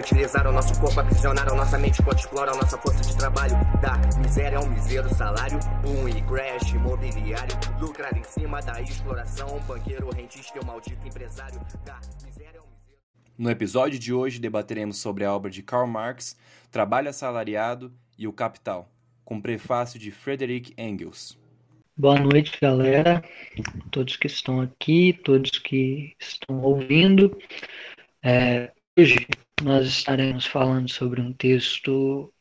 Mercantilizaram nosso corpo, aprisionaram nossa mente enquanto exploram nossa força de trabalho. Da miséria ao misério salário, boom e crash imobiliário. Lucrar em cima da exploração, banqueiro, rentista e o maldito empresário. Da miséria ao misério. No episódio de hoje debateremos sobre a obra de Karl Marx, Trabalho Assalariado e o Capital, com prefácio de Frederick Engels. Boa noite, galera. Todos que estão aqui, todos que estão ouvindo. É, hoje nós estaremos falando sobre um texto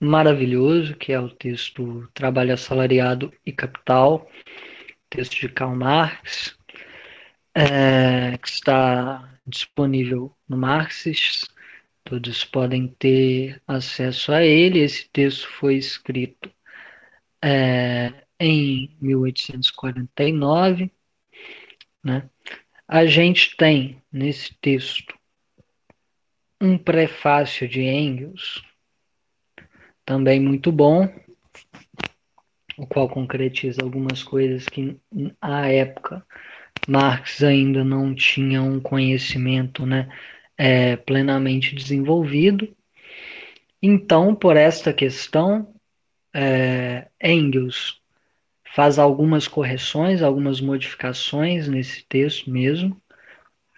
maravilhoso, que é o texto Trabalho Assalariado e Capital, texto de Karl Marx, é, que está disponível no Marxist. Todos podem ter acesso a ele. Esse texto foi escrito é, em 1849. Né? A gente tem nesse texto um prefácio de Engels, também muito bom, o qual concretiza algumas coisas que à época Marx ainda não tinha um conhecimento né, é, plenamente desenvolvido. Então, por esta questão, é, Engels faz algumas correções, algumas modificações nesse texto mesmo,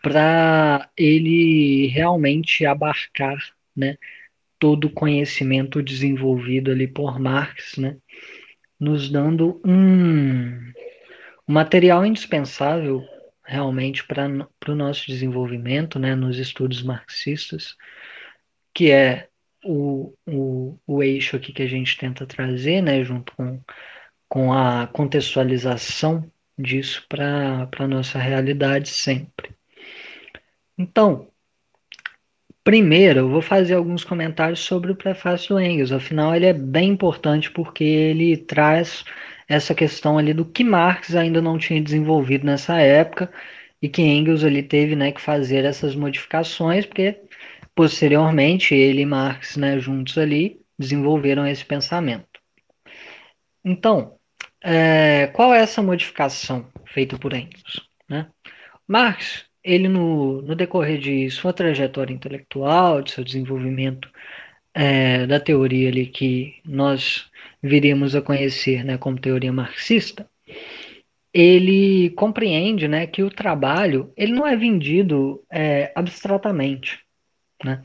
para ele realmente abarcar né, todo o conhecimento desenvolvido ali por Marx, né, nos dando um, material indispensável realmente para o nosso desenvolvimento né, nos estudos marxistas, que é o, o, o eixo aqui que a gente tenta trazer, né, junto com, com a contextualização disso para a nossa realidade sempre. Então, primeiro eu vou fazer alguns comentários sobre o prefácio do Engels. Afinal, ele é bem importante porque ele traz essa questão ali do que Marx ainda não tinha desenvolvido nessa época e que Engels ali teve né, que fazer essas modificações, porque posteriormente ele e Marx né, juntos ali desenvolveram esse pensamento. Então, é, qual é essa modificação feita por Engels? Né? Marx ele no, no decorrer de sua trajetória intelectual, de seu desenvolvimento é, da teoria ali que nós viríamos a conhecer né, como teoria marxista, ele compreende né, que o trabalho ele não é vendido é, abstratamente. Né?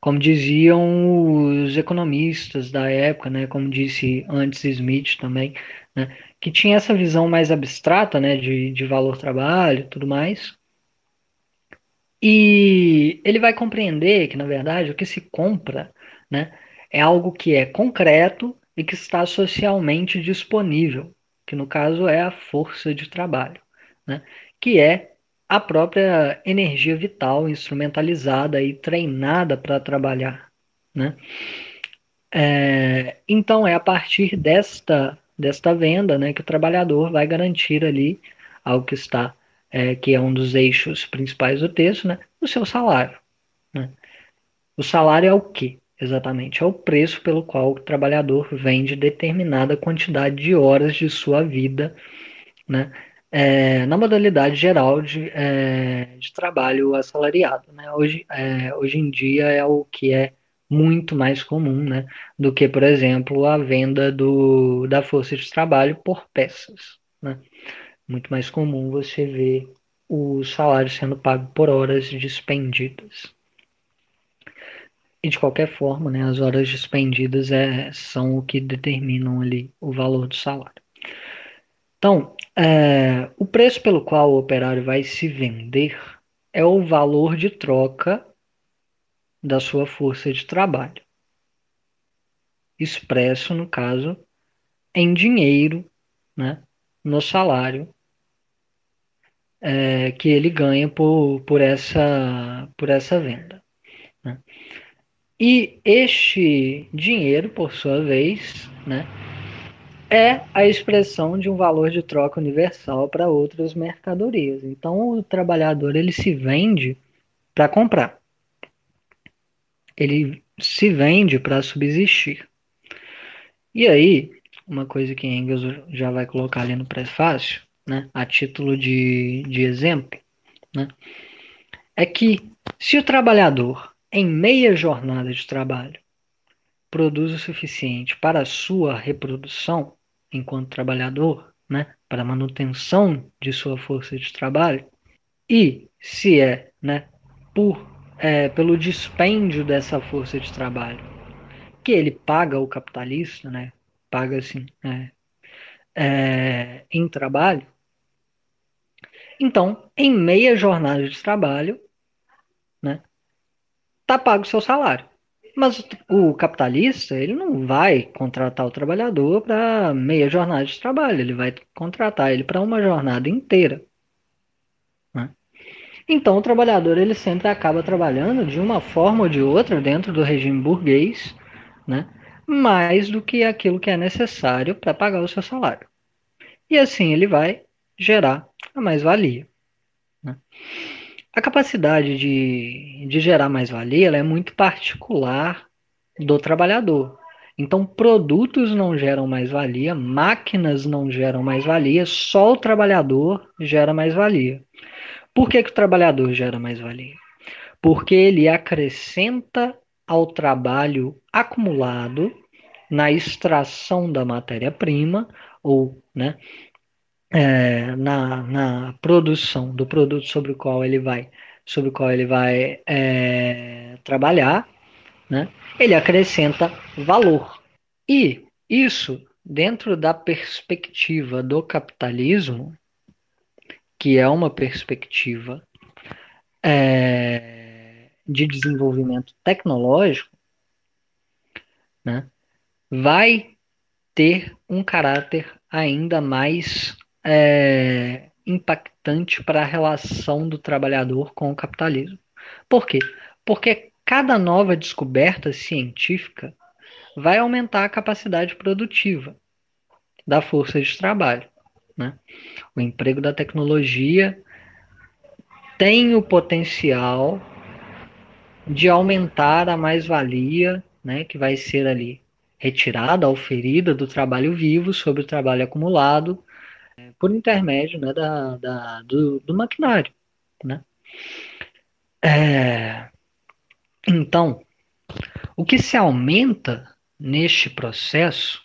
Como diziam os economistas da época, né, como disse antes Smith também, né, que tinha essa visão mais abstrata né, de, de valor-trabalho e tudo mais, e ele vai compreender que, na verdade, o que se compra né, é algo que é concreto e que está socialmente disponível, que no caso é a força de trabalho, né, que é a própria energia vital instrumentalizada e treinada para trabalhar. Né? É, então é a partir desta, desta venda né, que o trabalhador vai garantir ali algo que está é, que é um dos eixos principais do texto, né, o seu salário. Né? O salário é o que? Exatamente, é o preço pelo qual o trabalhador vende determinada quantidade de horas de sua vida, né, é, na modalidade geral de, é, de trabalho assalariado. Né? Hoje, é, hoje em dia é o que é muito mais comum né, do que, por exemplo, a venda do, da força de trabalho por peças. Né? Muito mais comum você ver o salário sendo pago por horas dispendidas. E de qualquer forma, né, as horas dispendidas é, são o que determinam ali o valor do salário. Então, é, o preço pelo qual o operário vai se vender é o valor de troca da sua força de trabalho, expresso, no caso, em dinheiro, né, no salário é, que ele ganha por, por, essa, por essa venda. Né? E este dinheiro, por sua vez, né, é a expressão de um valor de troca universal para outras mercadorias. Então, o trabalhador ele se vende para comprar. Ele se vende para subsistir. E aí, uma coisa que Engels já vai colocar ali no prefácio, né, a título de, de exemplo, né, é que se o trabalhador, em meia jornada de trabalho, produz o suficiente para a sua reprodução enquanto trabalhador, né, para a manutenção de sua força de trabalho, e se é né, por, é, pelo dispêndio dessa força de trabalho que ele paga o capitalista, né, paga assim, é, é, em trabalho, então, em meia jornada de trabalho, né, tá pago o seu salário. Mas o capitalista, ele não vai contratar o trabalhador para meia jornada de trabalho, ele vai contratar ele para uma jornada inteira. Né? Então, o trabalhador ele sempre acaba trabalhando de uma forma ou de outra dentro do regime burguês, né? mais do que aquilo que é necessário para pagar o seu salário. E assim ele vai gerar a mais-valia. Né? A capacidade de, de gerar mais-valia é muito particular do trabalhador. Então, produtos não geram mais-valia, máquinas não geram mais-valia, só o trabalhador gera mais-valia. Por que, que o trabalhador gera mais-valia? Porque ele acrescenta ao trabalho acumulado na extração da matéria-prima ou né, é, na, na produção do produto sobre o qual ele vai, sobre o qual ele vai é, trabalhar, né, ele acrescenta valor. E isso, dentro da perspectiva do capitalismo, que é uma perspectiva é, de desenvolvimento tecnológico, né, vai ter um caráter ainda mais é, impactante para a relação do trabalhador com o capitalismo. Por quê? Porque cada nova descoberta científica vai aumentar a capacidade produtiva da força de trabalho. Né? O emprego da tecnologia tem o potencial de aumentar a mais-valia né, que vai ser ali retirada, oferida do trabalho vivo sobre o trabalho acumulado por intermédio né, da, da do, do, maquinário. Né? É, então, o que se aumenta neste processo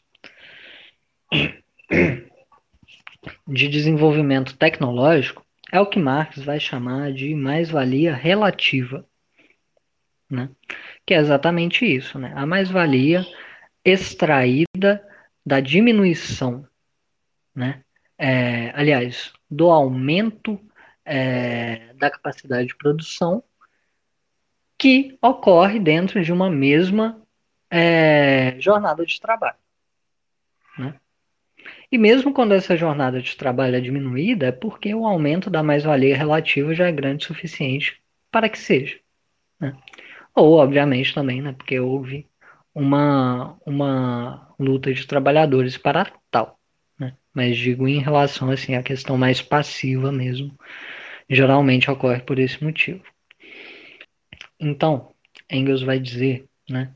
de desenvolvimento tecnológico é o que Marx vai chamar de mais-valia relativa, né? que é exatamente isso, né? a mais-valia extraída da diminuição né? É, aliás, do aumento é, da capacidade de produção que ocorre dentro de uma mesma é, jornada de trabalho. Né? E mesmo quando essa jornada de trabalho é diminuída, é porque o aumento da mais-valia relativa já é grande o suficiente para que seja. Né? Ou, obviamente, também, né, porque houve uma, uma luta de trabalhadores para tal mas digo em relação assim à questão mais passiva mesmo, geralmente ocorre por esse motivo. Então, Engels vai dizer, né,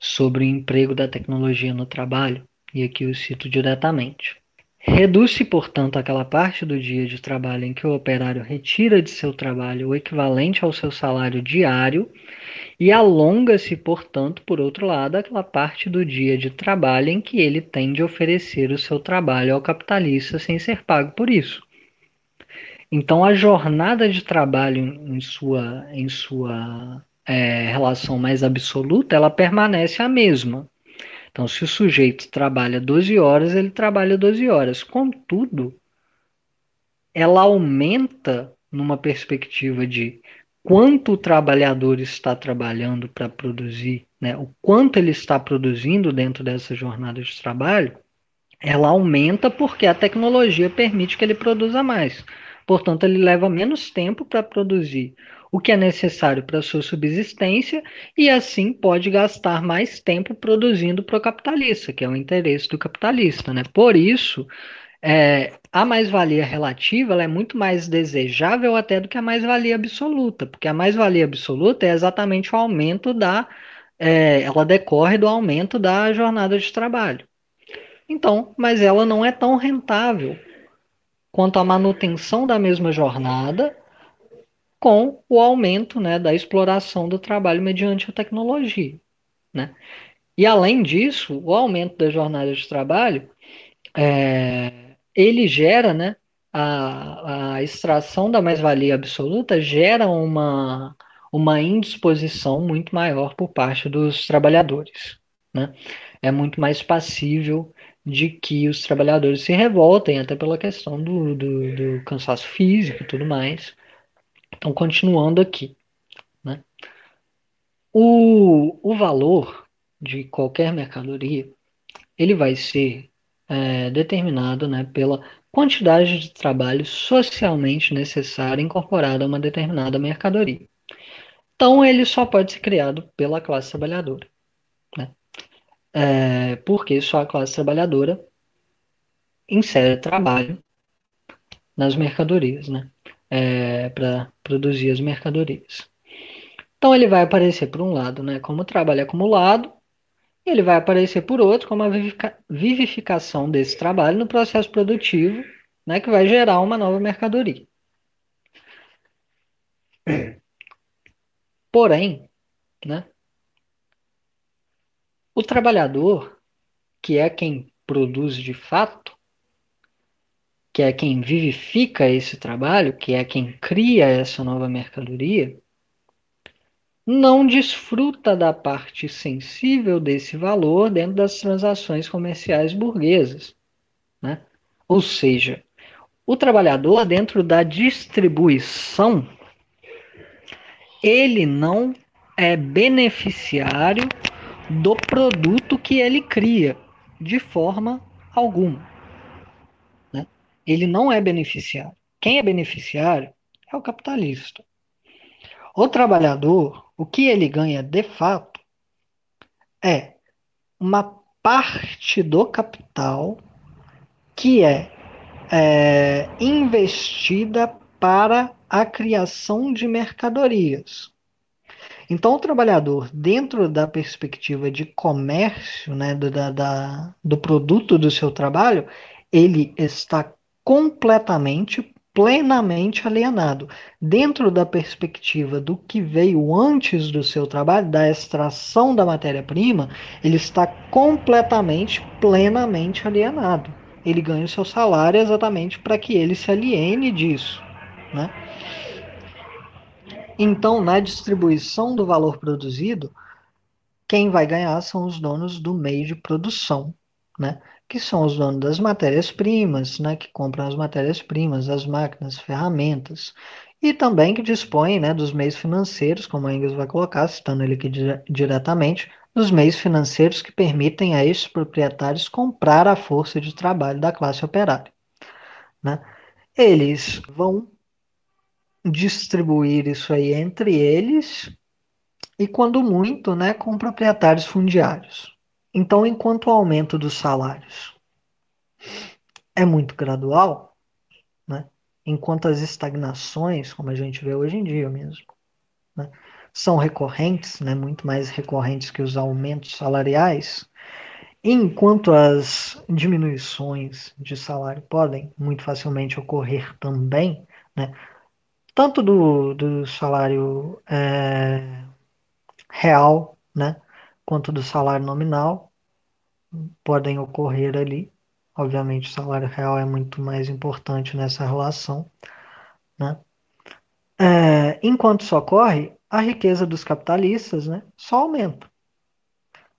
sobre o emprego da tecnologia no trabalho, e aqui eu cito diretamente. Reduz-se, portanto, aquela parte do dia de trabalho em que o operário retira de seu trabalho o equivalente ao seu salário diário e alonga-se, portanto, por outro lado, aquela parte do dia de trabalho em que ele tem de oferecer o seu trabalho ao capitalista sem ser pago por isso. Então, a jornada de trabalho em sua, em sua é, relação mais absoluta, ela permanece a mesma. Então, se o sujeito trabalha 12 horas, ele trabalha 12 horas. Contudo, ela aumenta numa perspectiva de quanto o trabalhador está trabalhando para produzir, né, o quanto ele está produzindo dentro dessa jornada de trabalho, ela aumenta porque a tecnologia permite que ele produza mais. Portanto, ele leva menos tempo para produzir o que é necessário para sua subsistência e assim pode gastar mais tempo produzindo para o capitalista, que é o interesse do capitalista. Né? Por isso, é, a mais-valia relativa é muito mais desejável até do que a mais-valia absoluta, porque a mais-valia absoluta é exatamente o aumento da. É, ela decorre do aumento da jornada de trabalho. Então, mas ela não é tão rentável quanto a manutenção da mesma jornada com o aumento né, da exploração do trabalho mediante a tecnologia. Né? E além disso, o aumento da jornada de trabalho é, ele gera, né, a, a extração da mais-valia absoluta gera uma, uma indisposição muito maior por parte dos trabalhadores. Né? É muito mais passível de que os trabalhadores se revoltem, até pela questão do, do, do cansaço físico e tudo mais. Então, continuando aqui. Né? O, o valor de qualquer mercadoria ele vai ser é, determinado né, pela quantidade de trabalho socialmente necessária incorporada a uma determinada mercadoria. Então, ele só pode ser criado pela classe trabalhadora. Né? É, porque só a classe trabalhadora insere trabalho nas mercadorias, né? É, para produzir as mercadorias. Então, ele vai aparecer por um lado né, como trabalho acumulado, e ele vai aparecer por outro como a vivificação desse trabalho no processo produtivo, né, que vai gerar uma nova mercadoria. Porém, né, o trabalhador, que é quem produz de fato, que é quem vivifica esse trabalho, que é quem cria essa nova mercadoria, não desfruta da parte sensível desse valor dentro das transações comerciais burguesas. Né? Ou seja, o trabalhador, dentro da distribuição, ele não é beneficiário do produto que ele cria, de forma alguma. Ele não é beneficiário. Quem é beneficiário é o capitalista. O trabalhador, o que ele ganha de fato é uma parte do capital que é, é investida para a criação de mercadorias. Então, o trabalhador, dentro da perspectiva de comércio, né, do, da, da, do produto do seu trabalho, ele está completamente plenamente alienado. Dentro da perspectiva do que veio antes do seu trabalho, da extração da matéria-prima, ele está completamente, plenamente alienado. Ele ganha o seu salário exatamente para que ele se aliene disso. Né? Então, na distribuição do valor produzido, quem vai ganhar são os donos do meio de produção. Né? Que são os donos das matérias-primas, né, que compram as matérias-primas, as máquinas, ferramentas, e também que dispõem né, dos meios financeiros, como a Engels vai colocar, citando ele aqui diretamente, dos meios financeiros que permitem a estes proprietários comprar a força de trabalho da classe operária. Né? Eles vão distribuir isso aí entre eles e, quando muito, né, com proprietários fundiários. Então, enquanto o aumento dos salários é muito gradual, né, enquanto as estagnações, como a gente vê hoje em dia mesmo, né, são recorrentes, né, muito mais recorrentes que os aumentos salariais, enquanto as diminuições de salário podem muito facilmente ocorrer também, né, tanto do, do salário é, real, né, quanto do salário nominal podem ocorrer ali. Obviamente, o salário real é muito mais importante nessa relação. Né? É, enquanto isso ocorre, a riqueza dos capitalistas né, só aumenta.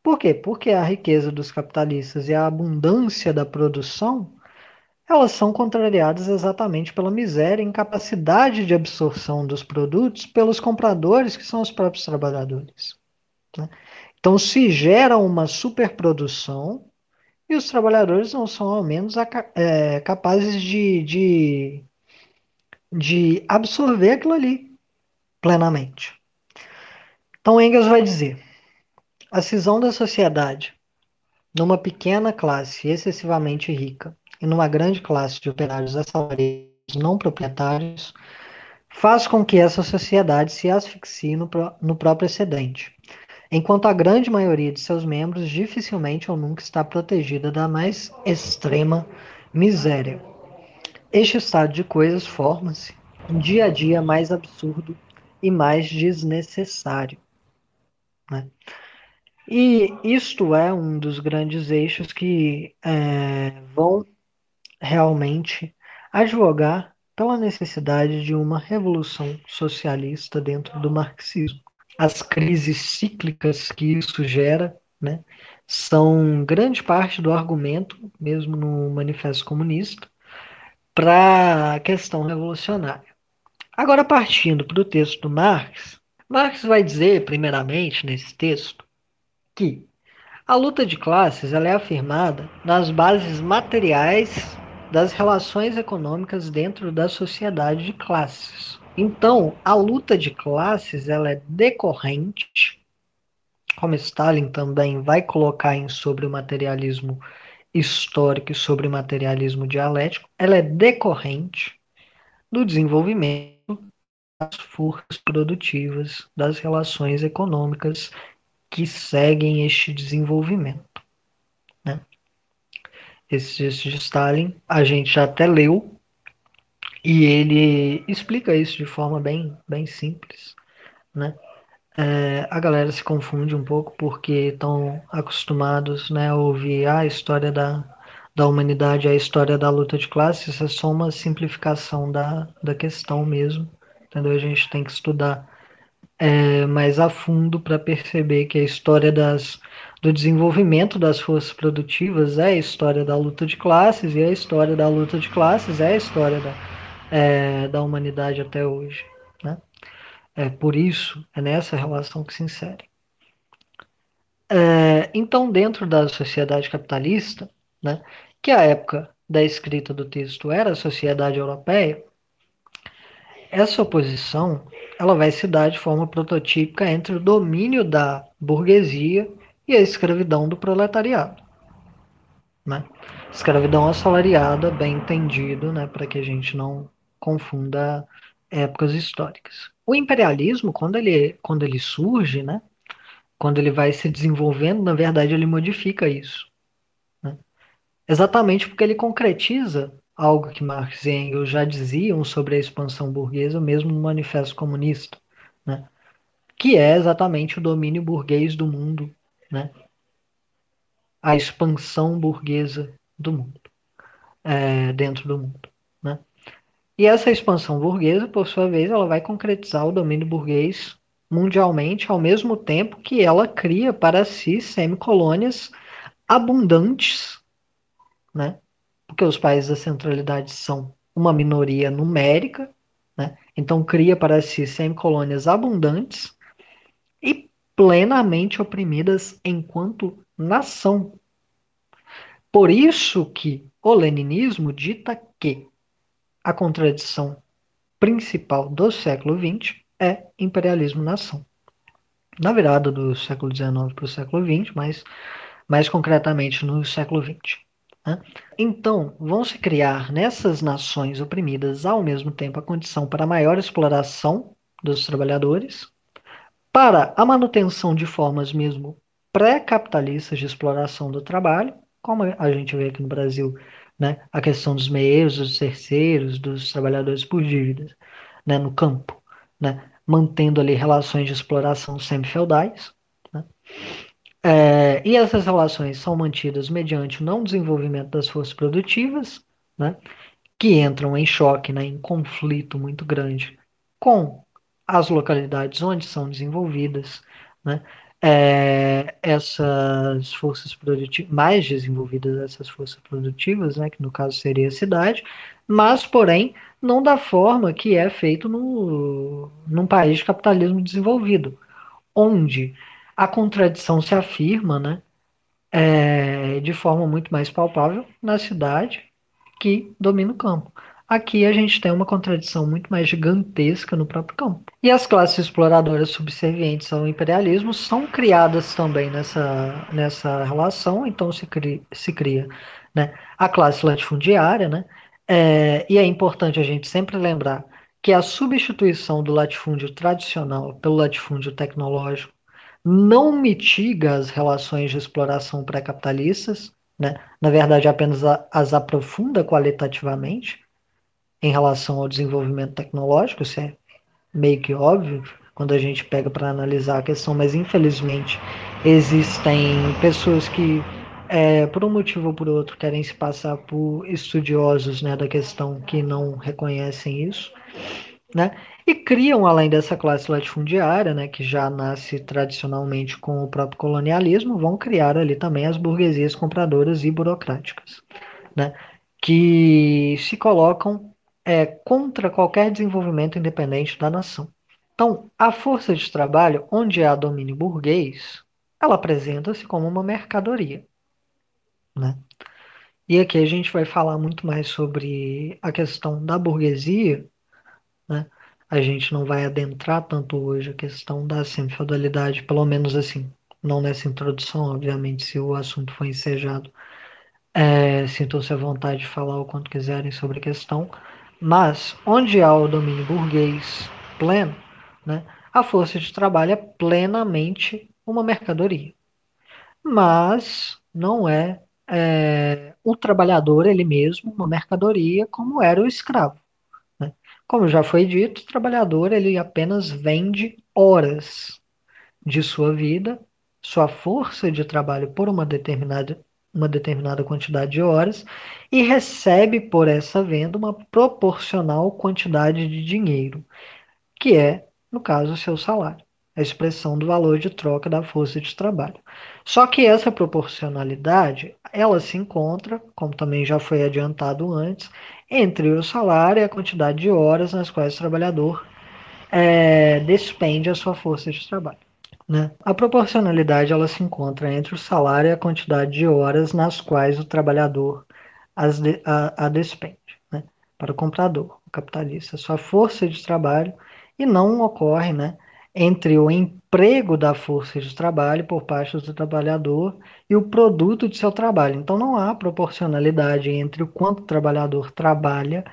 Por quê? Porque a riqueza dos capitalistas e a abundância da produção elas são contrariadas exatamente pela miséria e incapacidade de absorção dos produtos pelos compradores, que são os próprios trabalhadores. Né? Então se gera uma superprodução e os trabalhadores não são ao menos é, capazes de, de, de absorver aquilo ali plenamente. Então Engels vai dizer: a cisão da sociedade numa pequena classe excessivamente rica e numa grande classe de operários assalariados não proprietários faz com que essa sociedade se asfixie no, no próprio excedente enquanto a grande maioria de seus membros dificilmente ou nunca está protegida da mais extrema miséria. Este estado de coisas forma-se dia a dia mais absurdo e mais desnecessário. Né? E isto é um dos grandes eixos que é, vão realmente advogar pela necessidade de uma revolução socialista dentro do marxismo. As crises cíclicas que isso gera né, são grande parte do argumento, mesmo no Manifesto Comunista, para a questão revolucionária. Agora, partindo para o texto do Marx, Marx vai dizer, primeiramente, nesse texto, que a luta de classes ela é afirmada nas bases materiais das relações econômicas dentro da sociedade de classes. Então, a luta de classes ela é decorrente, como Stalin também vai colocar em sobre o materialismo histórico e sobre o materialismo dialético, ela é decorrente do desenvolvimento das forças produtivas, das relações econômicas que seguem este desenvolvimento. Né? Esse texto de Stalin a gente já até leu e ele explica isso de forma bem, bem simples. Né? É, a galera se confunde um pouco porque estão acostumados né, a ouvir ah, a história da, da humanidade, a história da luta de classes, é só uma simplificação da, da questão mesmo. Entendeu? A gente tem que estudar é, mais a fundo para perceber que a história das, do desenvolvimento das forças produtivas é a história da luta de classes e a história da luta de classes é a história da, é, da humanidade até hoje. Né? É por isso, é nessa relação que se insere. É, então, dentro da sociedade capitalista, né, que a época da escrita do texto era a sociedade europeia, essa oposição ela vai se dar de forma prototípica entre o domínio da burguesia e a escravidão do proletariado. Né? Escravidão assalariada, bem entendido, né, para que a gente não confunda épocas históricas. O imperialismo, quando ele, quando ele surge, né, quando ele vai se desenvolvendo, na verdade ele modifica isso. Né? Exatamente porque ele concretiza algo que Marx e Engels já diziam sobre a expansão burguesa, mesmo no Manifesto Comunista, né? que é exatamente o domínio burguês do mundo, né? a expansão burguesa do mundo, é, dentro do mundo. E essa expansão burguesa, por sua vez, ela vai concretizar o domínio burguês mundialmente, ao mesmo tempo que ela cria para si semicolônias abundantes, né? porque os países da centralidade são uma minoria numérica, né? então cria para si semicolônias abundantes e plenamente oprimidas enquanto nação. Por isso que o leninismo dita que a contradição principal do século XX é imperialismo-nação. Na virada do século XIX para o século XX, mas mais concretamente no século XX. Né? Então, vão se criar nessas nações oprimidas ao mesmo tempo a condição para maior exploração dos trabalhadores, para a manutenção de formas mesmo pré-capitalistas de exploração do trabalho, como a gente vê aqui no Brasil né? a questão dos meios, dos terceiros, dos trabalhadores por dívidas né? no campo, né? mantendo ali relações de exploração semi-feudais. Né? É, e essas relações são mantidas mediante o não desenvolvimento das forças produtivas, né? que entram em choque, né? em conflito muito grande com as localidades onde são desenvolvidas, né? É, essas forças produtivas, mais desenvolvidas essas forças produtivas, né, que no caso seria a cidade, mas, porém, não da forma que é feito no, num país de capitalismo desenvolvido, onde a contradição se afirma né, é, de forma muito mais palpável na cidade que domina o campo. Aqui a gente tem uma contradição muito mais gigantesca no próprio campo. E as classes exploradoras subservientes ao imperialismo são criadas também nessa, nessa relação, então se cria, se cria né, a classe latifundiária, né, é, e é importante a gente sempre lembrar que a substituição do latifúndio tradicional pelo latifúndio tecnológico não mitiga as relações de exploração pré-capitalistas, né? na verdade apenas as aprofunda qualitativamente, em relação ao desenvolvimento tecnológico, isso é meio que óbvio quando a gente pega para analisar a questão, mas infelizmente existem pessoas que, é, por um motivo ou por outro, querem se passar por estudiosos né, da questão que não reconhecem isso, né? E criam, além dessa classe latifundiária, né, que já nasce tradicionalmente com o próprio colonialismo, vão criar ali também as burguesias compradoras e burocráticas, né, que se colocam é, contra qualquer desenvolvimento independente da nação. Então, a força de trabalho, onde há domínio burguês, ela apresenta-se como uma mercadoria. Né? E aqui a gente vai falar muito mais sobre a questão da burguesia. Né? A gente não vai adentrar tanto hoje a questão da semi-feudalidade, pelo menos assim, não nessa introdução, obviamente, se o assunto for ensejado, é, sintam-se à vontade de falar o quanto quiserem sobre a questão. Mas, onde há o domínio burguês pleno, né? A força de trabalho é plenamente uma mercadoria. Mas não é, é o trabalhador ele mesmo uma mercadoria como era o escravo. Né? Como já foi dito, o trabalhador ele apenas vende horas de sua vida, sua força de trabalho por uma determinada, uma determinada quantidade de horas e recebe por essa venda uma proporcional quantidade de dinheiro, que é no caso, seu salário, a expressão do valor de troca da força de trabalho. Só que essa proporcionalidade, ela se encontra, como também já foi adiantado antes, entre o salário e a quantidade de horas nas quais o trabalhador é, despende a sua força de trabalho. Né? A proporcionalidade ela se encontra entre o salário e a quantidade de horas nas quais o trabalhador as de, a, a despende. Né? Para o comprador, o capitalista, sua força de trabalho e não ocorre né, entre o emprego da força de trabalho por parte do trabalhador e o produto de seu trabalho. Então não há proporcionalidade entre o quanto o trabalhador trabalha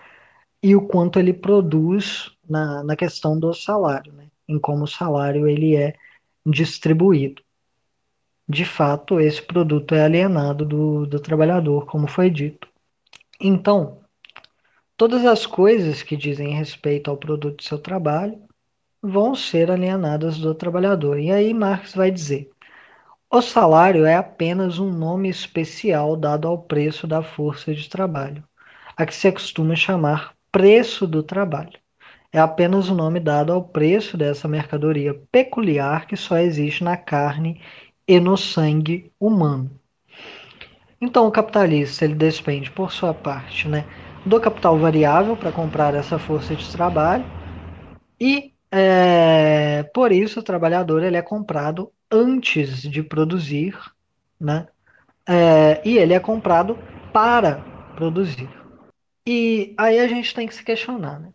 e o quanto ele produz na, na questão do salário, né, em como o salário ele é distribuído. De fato, esse produto é alienado do, do trabalhador, como foi dito. Então, Todas as coisas que dizem respeito ao produto do seu trabalho vão ser alienadas do trabalhador. E aí Marx vai dizer: o salário é apenas um nome especial dado ao preço da força de trabalho, a que se costuma chamar preço do trabalho. É apenas o nome dado ao preço dessa mercadoria peculiar que só existe na carne e no sangue humano. Então o capitalista ele despende por sua parte, né, do capital variável para comprar essa força de trabalho e é, por isso o trabalhador ele é comprado antes de produzir, né? É, e ele é comprado para produzir. E aí a gente tem que se questionar, né?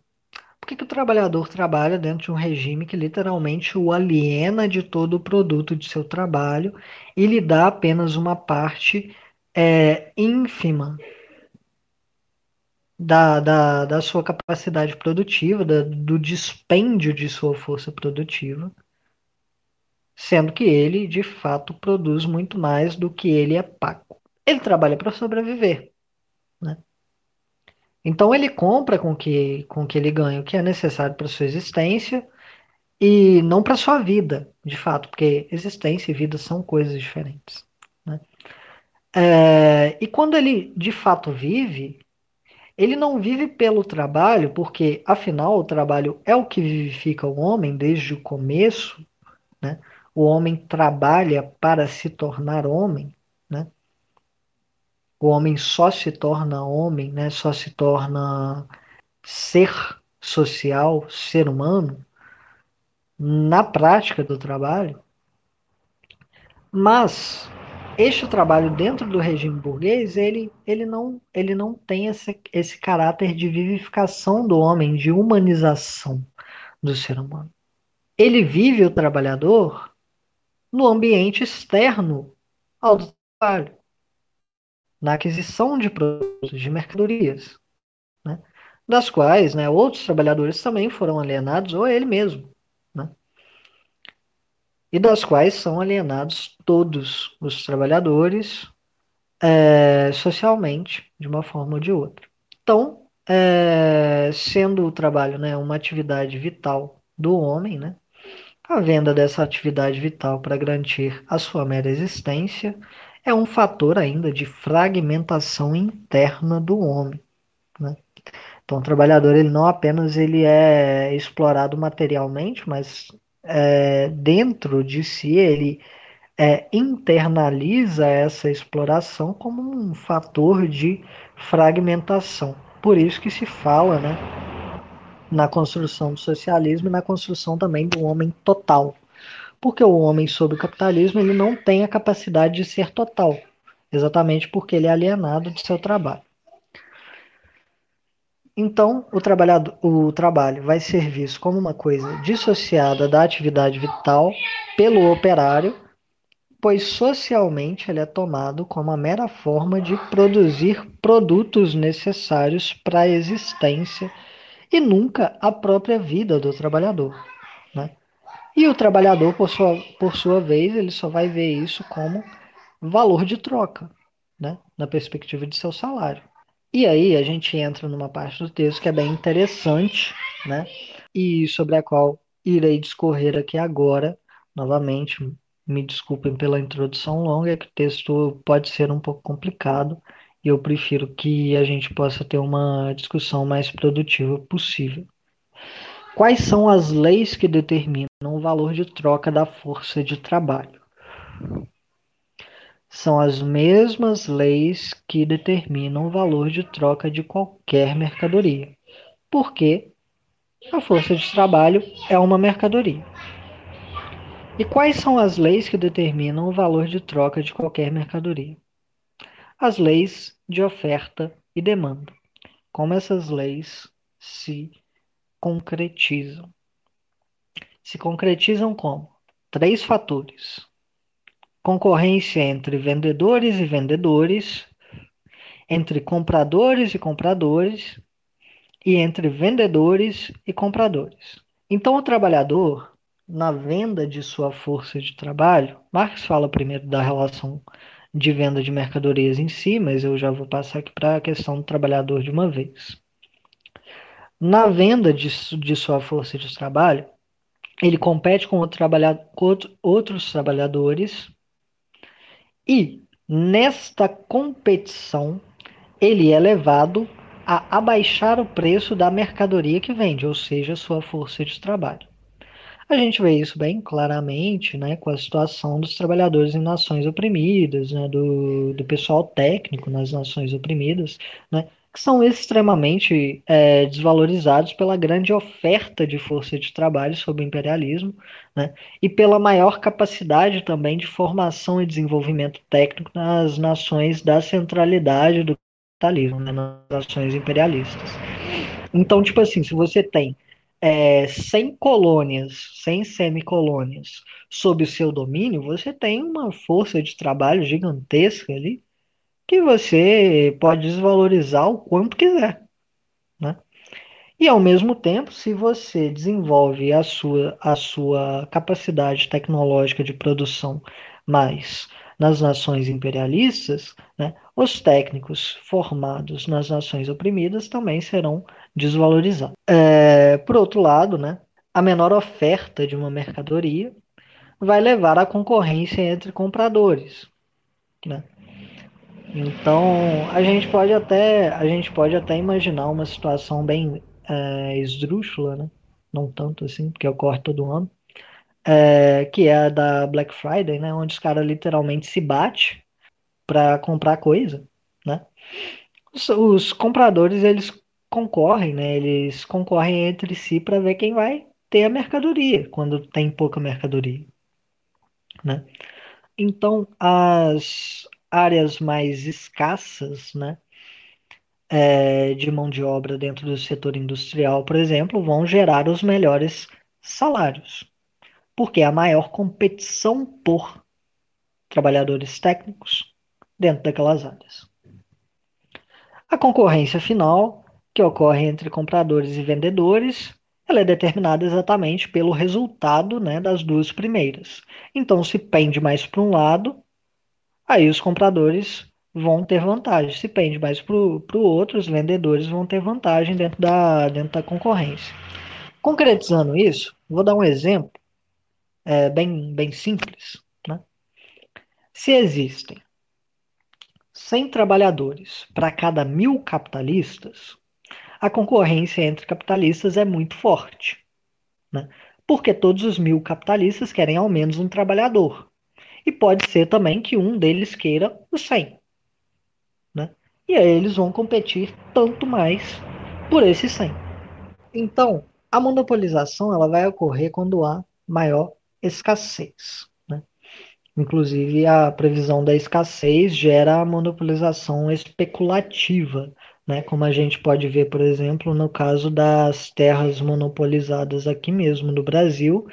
Por que, que o trabalhador trabalha dentro de um regime que literalmente o aliena de todo o produto de seu trabalho e lhe dá apenas uma parte é, ínfima da, da, da sua capacidade produtiva, da, do dispêndio de sua força produtiva, sendo que ele, de fato, produz muito mais do que ele é pago. Ele trabalha para sobreviver. Né? Então ele compra com que, com que ele ganha o que é necessário para sua existência e não para sua vida, de fato, porque existência e vida são coisas diferentes. Né? É, e quando ele de fato vive, ele não vive pelo trabalho, porque afinal o trabalho é o que vivifica o homem desde o começo. Né? O homem trabalha para se tornar homem. O homem só se torna homem, né? só se torna ser social, ser humano, na prática do trabalho. Mas este trabalho dentro do regime burguês, ele, ele, não, ele não tem esse, esse caráter de vivificação do homem, de humanização do ser humano. Ele vive o trabalhador no ambiente externo ao trabalho, na aquisição de produtos, de mercadorias, né? das quais né, outros trabalhadores também foram alienados, ou ele mesmo e das quais são alienados todos os trabalhadores é, socialmente, de uma forma ou de outra. Então, é, sendo o trabalho né, uma atividade vital do homem, né, a venda dessa atividade vital para garantir a sua mera existência é um fator ainda de fragmentação interna do homem. Né? Então, o trabalhador ele não apenas ele é explorado materialmente, mas é, dentro de si ele é, internaliza essa exploração como um fator de fragmentação. Por isso que se fala, né, na construção do socialismo e na construção também do homem total. Porque o homem sob o capitalismo ele não tem a capacidade de ser total, exatamente porque ele é alienado de seu trabalho. Então, o, trabalhador, o trabalho vai ser visto como uma coisa dissociada da atividade vital pelo operário pois socialmente ele é tomado como a mera forma de produzir produtos necessários para a existência e nunca a própria vida do trabalhador. Né? E o trabalhador, por sua, por sua vez, ele só vai ver isso como valor de troca, né? na perspectiva de seu salário. E aí a gente entra numa parte do texto que é bem interessante, né? e sobre a qual irei discorrer aqui agora, novamente, me desculpem pela introdução longa, é que o texto pode ser um pouco complicado e eu prefiro que a gente possa ter uma discussão mais produtiva possível. Quais são as leis que determinam o valor de troca da força de trabalho? São as mesmas leis que determinam o valor de troca de qualquer mercadoria, porque a força de trabalho é uma mercadoria. E quais são as leis que determinam o valor de troca de qualquer mercadoria? As leis de oferta e demanda. Como essas leis se concretizam? Se concretizam como? Três fatores: concorrência entre vendedores e vendedores, entre compradores e compradores e entre vendedores e compradores. Então, o trabalhador na venda de sua força de trabalho, Marx fala primeiro da relação de venda de mercadorias em si, mas eu já vou passar aqui para a questão do trabalhador de uma vez. Na venda de, de sua força de trabalho, ele compete com, outro com outro, outros trabalhadores e, nesta competição, ele é levado a abaixar o preço da mercadoria que vende, ou seja, sua força de trabalho. A gente vê isso bem claramente né, com a situação dos trabalhadores em nações oprimidas, né, do, do pessoal técnico nas nações oprimidas, né, que são extremamente é, desvalorizados pela grande oferta de força de trabalho sob o imperialismo né, e pela maior capacidade também de formação e desenvolvimento técnico nas nações da centralidade do capitalismo, né, nas nações imperialistas. Então, tipo assim, se você tem é, 100 colônias, 100 semicolônias sob o seu domínio, você tem uma força de trabalho gigantesca ali que você pode desvalorizar o quanto quiser. Né? E ao mesmo tempo, se você desenvolve a sua, a sua capacidade tecnológica de produção mais nas nações imperialistas, né, os técnicos formados nas nações oprimidas também serão desvalorizados. É, por outro lado, né, a menor oferta de uma mercadoria vai levar à concorrência entre compradores. Né? Então, a gente pode até a gente pode até imaginar uma situação bem é, esdrúxula, né? não tanto assim, porque ocorre todo ano, é, que é a da Black Friday, né? onde os caras literalmente se batem para comprar coisa. Né? Os, os compradores eles concorrem, né? Eles concorrem entre si para ver quem vai ter a mercadoria quando tem pouca mercadoria, né? Então, as áreas mais escassas, né, é, de mão de obra dentro do setor industrial, por exemplo, vão gerar os melhores salários, porque há maior competição por trabalhadores técnicos dentro daquelas áreas. A concorrência final que ocorre entre compradores e vendedores, ela é determinada exatamente pelo resultado né, das duas primeiras. Então, se pende mais para um lado, aí os compradores vão ter vantagem. Se pende mais para o outro, os vendedores vão ter vantagem dentro da, dentro da concorrência. Concretizando isso, vou dar um exemplo é, bem, bem simples. Né? Se existem 100 trabalhadores para cada mil capitalistas, a concorrência entre capitalistas é muito forte. Né? Porque todos os mil capitalistas querem ao menos um trabalhador. E pode ser também que um deles queira os 100. Né? E aí eles vão competir tanto mais por esses 100. Então, a monopolização ela vai ocorrer quando há maior escassez. Né? Inclusive, a previsão da escassez gera a monopolização especulativa, né? como a gente pode ver, por exemplo, no caso das terras monopolizadas aqui mesmo no Brasil,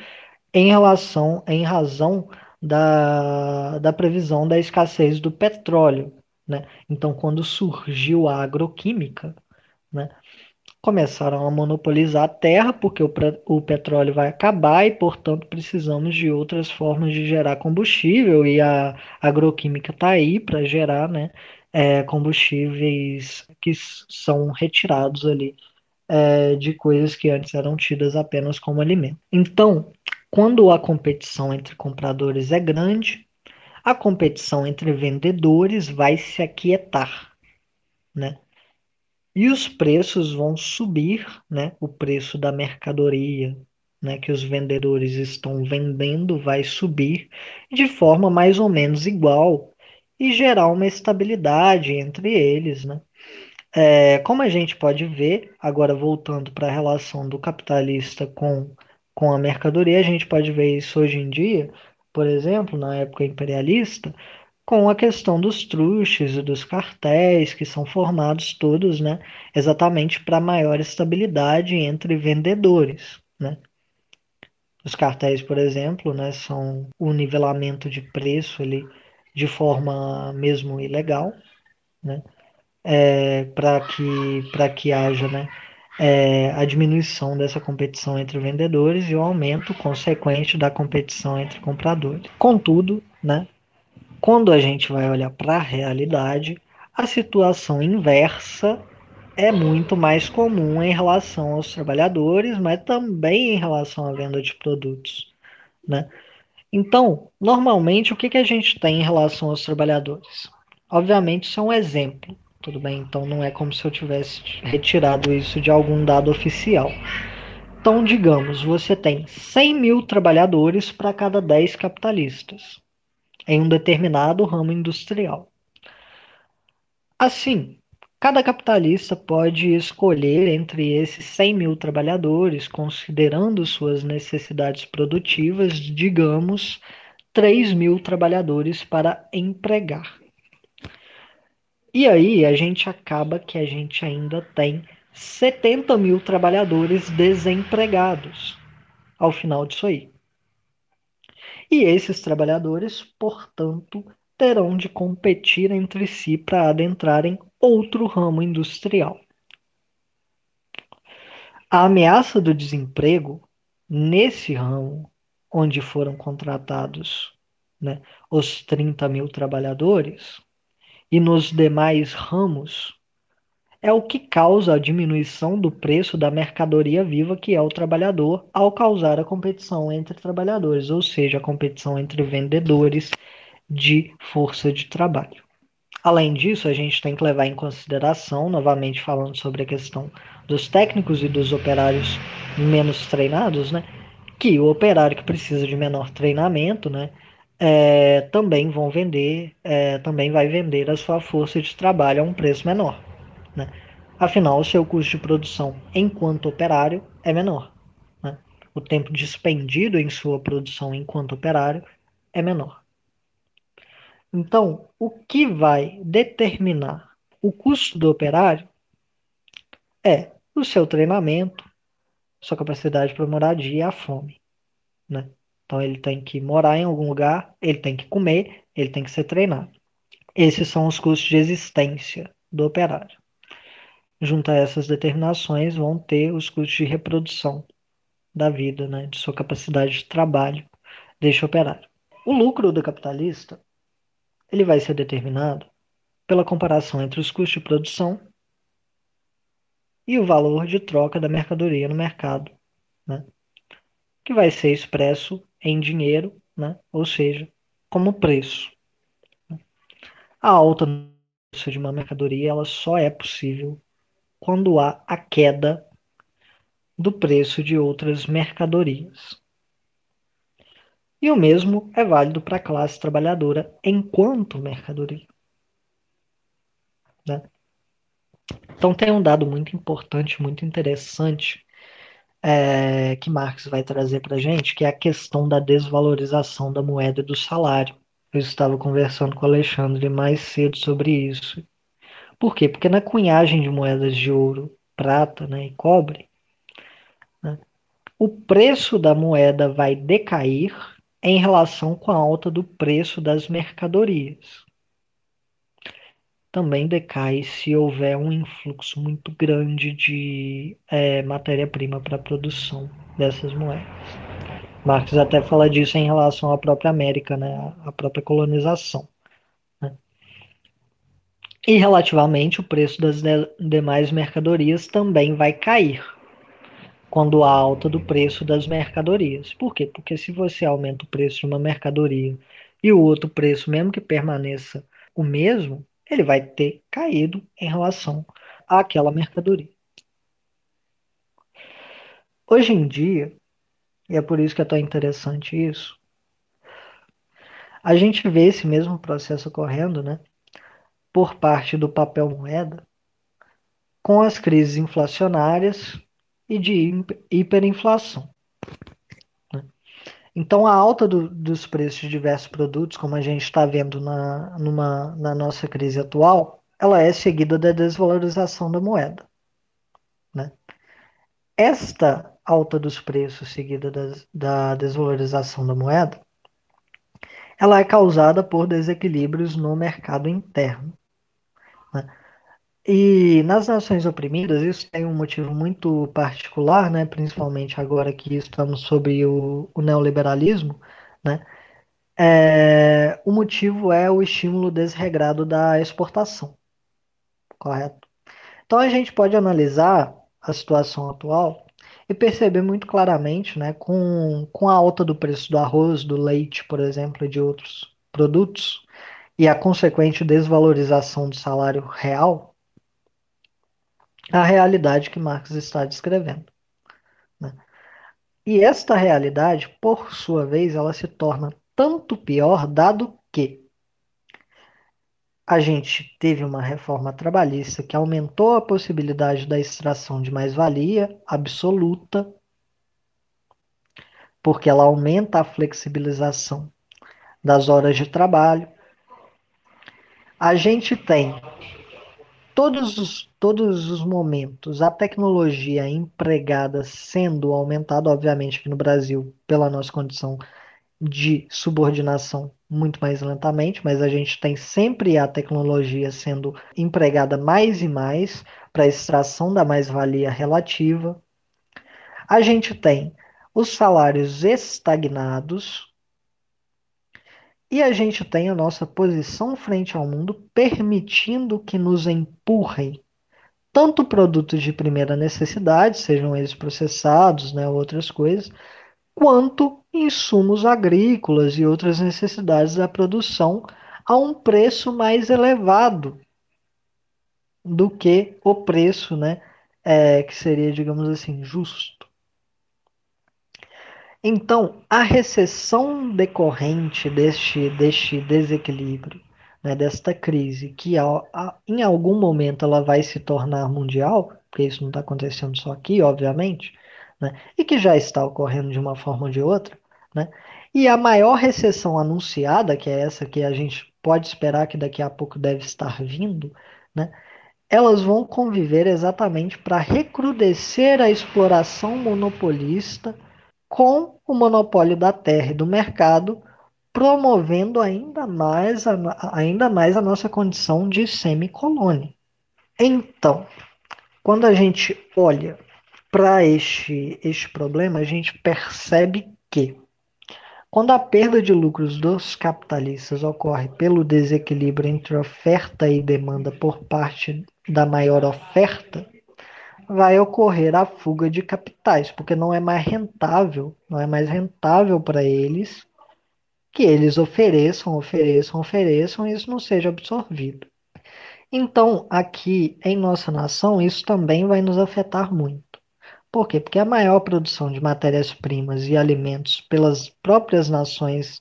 em relação, em razão da, da previsão da escassez do petróleo. Né? Então, quando surgiu a agroquímica, né, começaram a monopolizar a terra, porque o, o petróleo vai acabar e, portanto, precisamos de outras formas de gerar combustível, e a agroquímica está aí para gerar né, é, combustíveis que são retirados ali é, de coisas que antes eram tidas apenas como alimento. Então, quando a competição entre compradores é grande, a competição entre vendedores vai se aquietar, né? E os preços vão subir, né? O preço da mercadoria, né, que os vendedores estão vendendo vai subir de forma mais ou menos igual e gerar uma estabilidade entre eles, né? É, como a gente pode ver, agora voltando para a relação do capitalista com, com a mercadoria, a gente pode ver isso hoje em dia, por exemplo, na época imperialista, com a questão dos truches e dos cartéis, que são formados todos, né, exatamente para maior estabilidade entre vendedores, né. Os cartéis, por exemplo, né, são o nivelamento de preço ali de forma mesmo ilegal, né, é, para que, que haja né, é, a diminuição dessa competição entre vendedores e o aumento consequente da competição entre compradores. Contudo, né, quando a gente vai olhar para a realidade, a situação inversa é muito mais comum em relação aos trabalhadores, mas também em relação à venda de produtos. Né? Então, normalmente, o que, que a gente tem em relação aos trabalhadores? Obviamente, isso é um exemplo, tudo bem? Então, não é como se eu tivesse retirado isso de algum dado oficial. Então, digamos, você tem 100 mil trabalhadores para cada 10 capitalistas em um determinado ramo industrial. Assim, cada capitalista pode escolher entre esses 100 mil trabalhadores, considerando suas necessidades produtivas, digamos, 3 mil trabalhadores para empregar. E aí a gente acaba que a gente ainda tem 70 mil trabalhadores desempregados ao final disso aí. E esses trabalhadores, portanto, terão de competir entre si para adentrarem outro ramo industrial. A ameaça do desemprego nesse ramo onde foram contratados né, os 30 mil trabalhadores e nos demais ramos é o que causa a diminuição do preço da mercadoria viva que é o trabalhador, ao causar a competição entre trabalhadores, ou seja, a competição entre vendedores de força de trabalho. Além disso, a gente tem que levar em consideração, novamente falando sobre a questão dos técnicos e dos operários menos treinados, né, que o operário que precisa de menor treinamento, né, é, também vão vender, é, também vai vender a sua força de trabalho a um preço menor. Né? Afinal, o seu custo de produção enquanto operário é menor. Né? O tempo dispendido em sua produção enquanto operário é menor. Então, o que vai determinar o custo do operário é o seu treinamento, sua capacidade para moradia e a fome. Né? Então, ele tem que morar em algum lugar, ele tem que comer, ele tem que ser treinado. Esses são os custos de existência do operário junto a essas determinações, vão ter os custos de reprodução da vida, né, de sua capacidade de trabalho deste operário. O lucro do capitalista ele vai ser determinado pela comparação entre os custos de produção e o valor de troca da mercadoria no mercado, né? que vai ser expresso em dinheiro, né? ou seja, como preço. A alta de uma mercadoria ela só é possível quando há a queda do preço de outras mercadorias. E o mesmo é válido para a classe trabalhadora enquanto mercadoria. Né? Então tem um dado muito importante, muito interessante, é, que Marx vai trazer para a gente, que é a questão da desvalorização da moeda e do salário. Eu estava conversando com o Alexandre mais cedo sobre isso. Por quê? Porque na cunhagem de moedas de ouro, prata né, e cobre, né, o preço da moeda vai decair em relação com a alta do preço das mercadorias. Também decai se houver um influxo muito grande de é, matéria-prima para a produção dessas moedas. Marx até fala disso em relação à própria América, né, à própria colonização. Né? E relativamente, o preço das de demais mercadorias também vai cair quando há alta do preço das mercadorias. Por quê? Porque se você aumenta o preço de uma mercadoria e o outro preço, mesmo que permaneça o mesmo, ele vai ter caído em relação àquela mercadoria. Hoje em dia, e é por isso que é tão interessante isso. A gente vê esse mesmo processo ocorrendo, né? Por parte do papel moeda, com as crises inflacionárias e de hiperinflação. Então, a alta do, dos preços de diversos produtos, como a gente está vendo na, numa, na nossa crise atual, ela é seguida da desvalorização da moeda. Né? Esta alta dos preços seguida da desvalorização da moeda, ela é causada por desequilíbrios no mercado interno. E nas nações oprimidas, isso tem um motivo muito particular, né? principalmente agora que estamos sob o, o neoliberalismo. Né? É, o motivo é o estímulo desregrado da exportação. Correto? Então a gente pode analisar a situação atual e perceber muito claramente, né, com, com a alta do preço do arroz, do leite, por exemplo, e de outros produtos, e a consequente desvalorização do salário real, a realidade que Marx está descrevendo. Né? E esta realidade, por sua vez, ela se torna tanto pior, dado que a gente teve uma reforma trabalhista que aumentou a possibilidade da extração de mais-valia absoluta, porque ela aumenta a flexibilização das horas de trabalho. A gente tem todos os, todos os momentos a tecnologia empregada sendo aumentada, obviamente aqui no Brasil, pela nossa condição de subordinação muito mais lentamente, mas a gente tem sempre a tecnologia sendo empregada mais e mais para extração da mais-valia relativa. A gente tem os salários estagnados e a gente tem a nossa posição frente ao mundo permitindo que nos empurrem tanto produtos de primeira necessidade, sejam eles processados, né, outras coisas, quanto insumos agrícolas e outras necessidades da produção a um preço mais elevado do que o preço, né, é, que seria, digamos assim, justo. Então, a recessão decorrente deste, deste desequilíbrio, né, desta crise, que a, a, em algum momento ela vai se tornar mundial, porque isso não está acontecendo só aqui, obviamente, né, e que já está ocorrendo de uma forma ou de outra, né, e a maior recessão anunciada, que é essa que a gente pode esperar que daqui a pouco deve estar vindo, né, elas vão conviver exatamente para recrudescer a exploração monopolista com o monopólio da terra e do mercado, promovendo ainda mais a, ainda mais a nossa condição de semicolônia. Então, quando a gente olha para este, este problema, a gente percebe que Quando a perda de lucros dos capitalistas ocorre pelo desequilíbrio entre oferta e demanda por parte da maior oferta, vai ocorrer a fuga de capitais, porque não é mais rentável, não é mais rentável para eles que eles ofereçam, ofereçam, ofereçam e isso não seja absorvido. Então, aqui em nossa nação, isso também vai nos afetar muito. Por quê? Porque a maior produção de matérias-primas e alimentos pelas próprias nações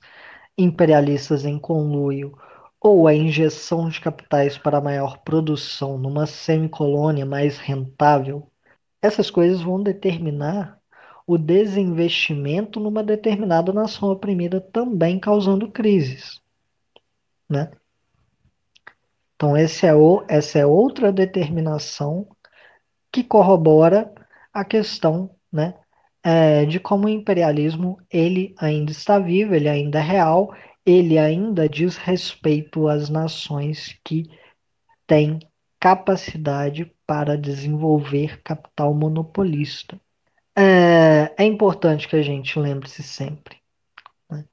imperialistas em conluio ou a injeção de capitais para maior produção numa semicolônia mais rentável, essas coisas vão determinar o desinvestimento numa determinada nação oprimida também causando crises, né? Então esse é o, essa é outra determinação que corrobora a questão, né, é, de como o imperialismo ele ainda está vivo, ele ainda é real ele ainda diz respeito às nações que têm capacidade para desenvolver capital monopolista. É, é importante que a gente lembre-se sempre né,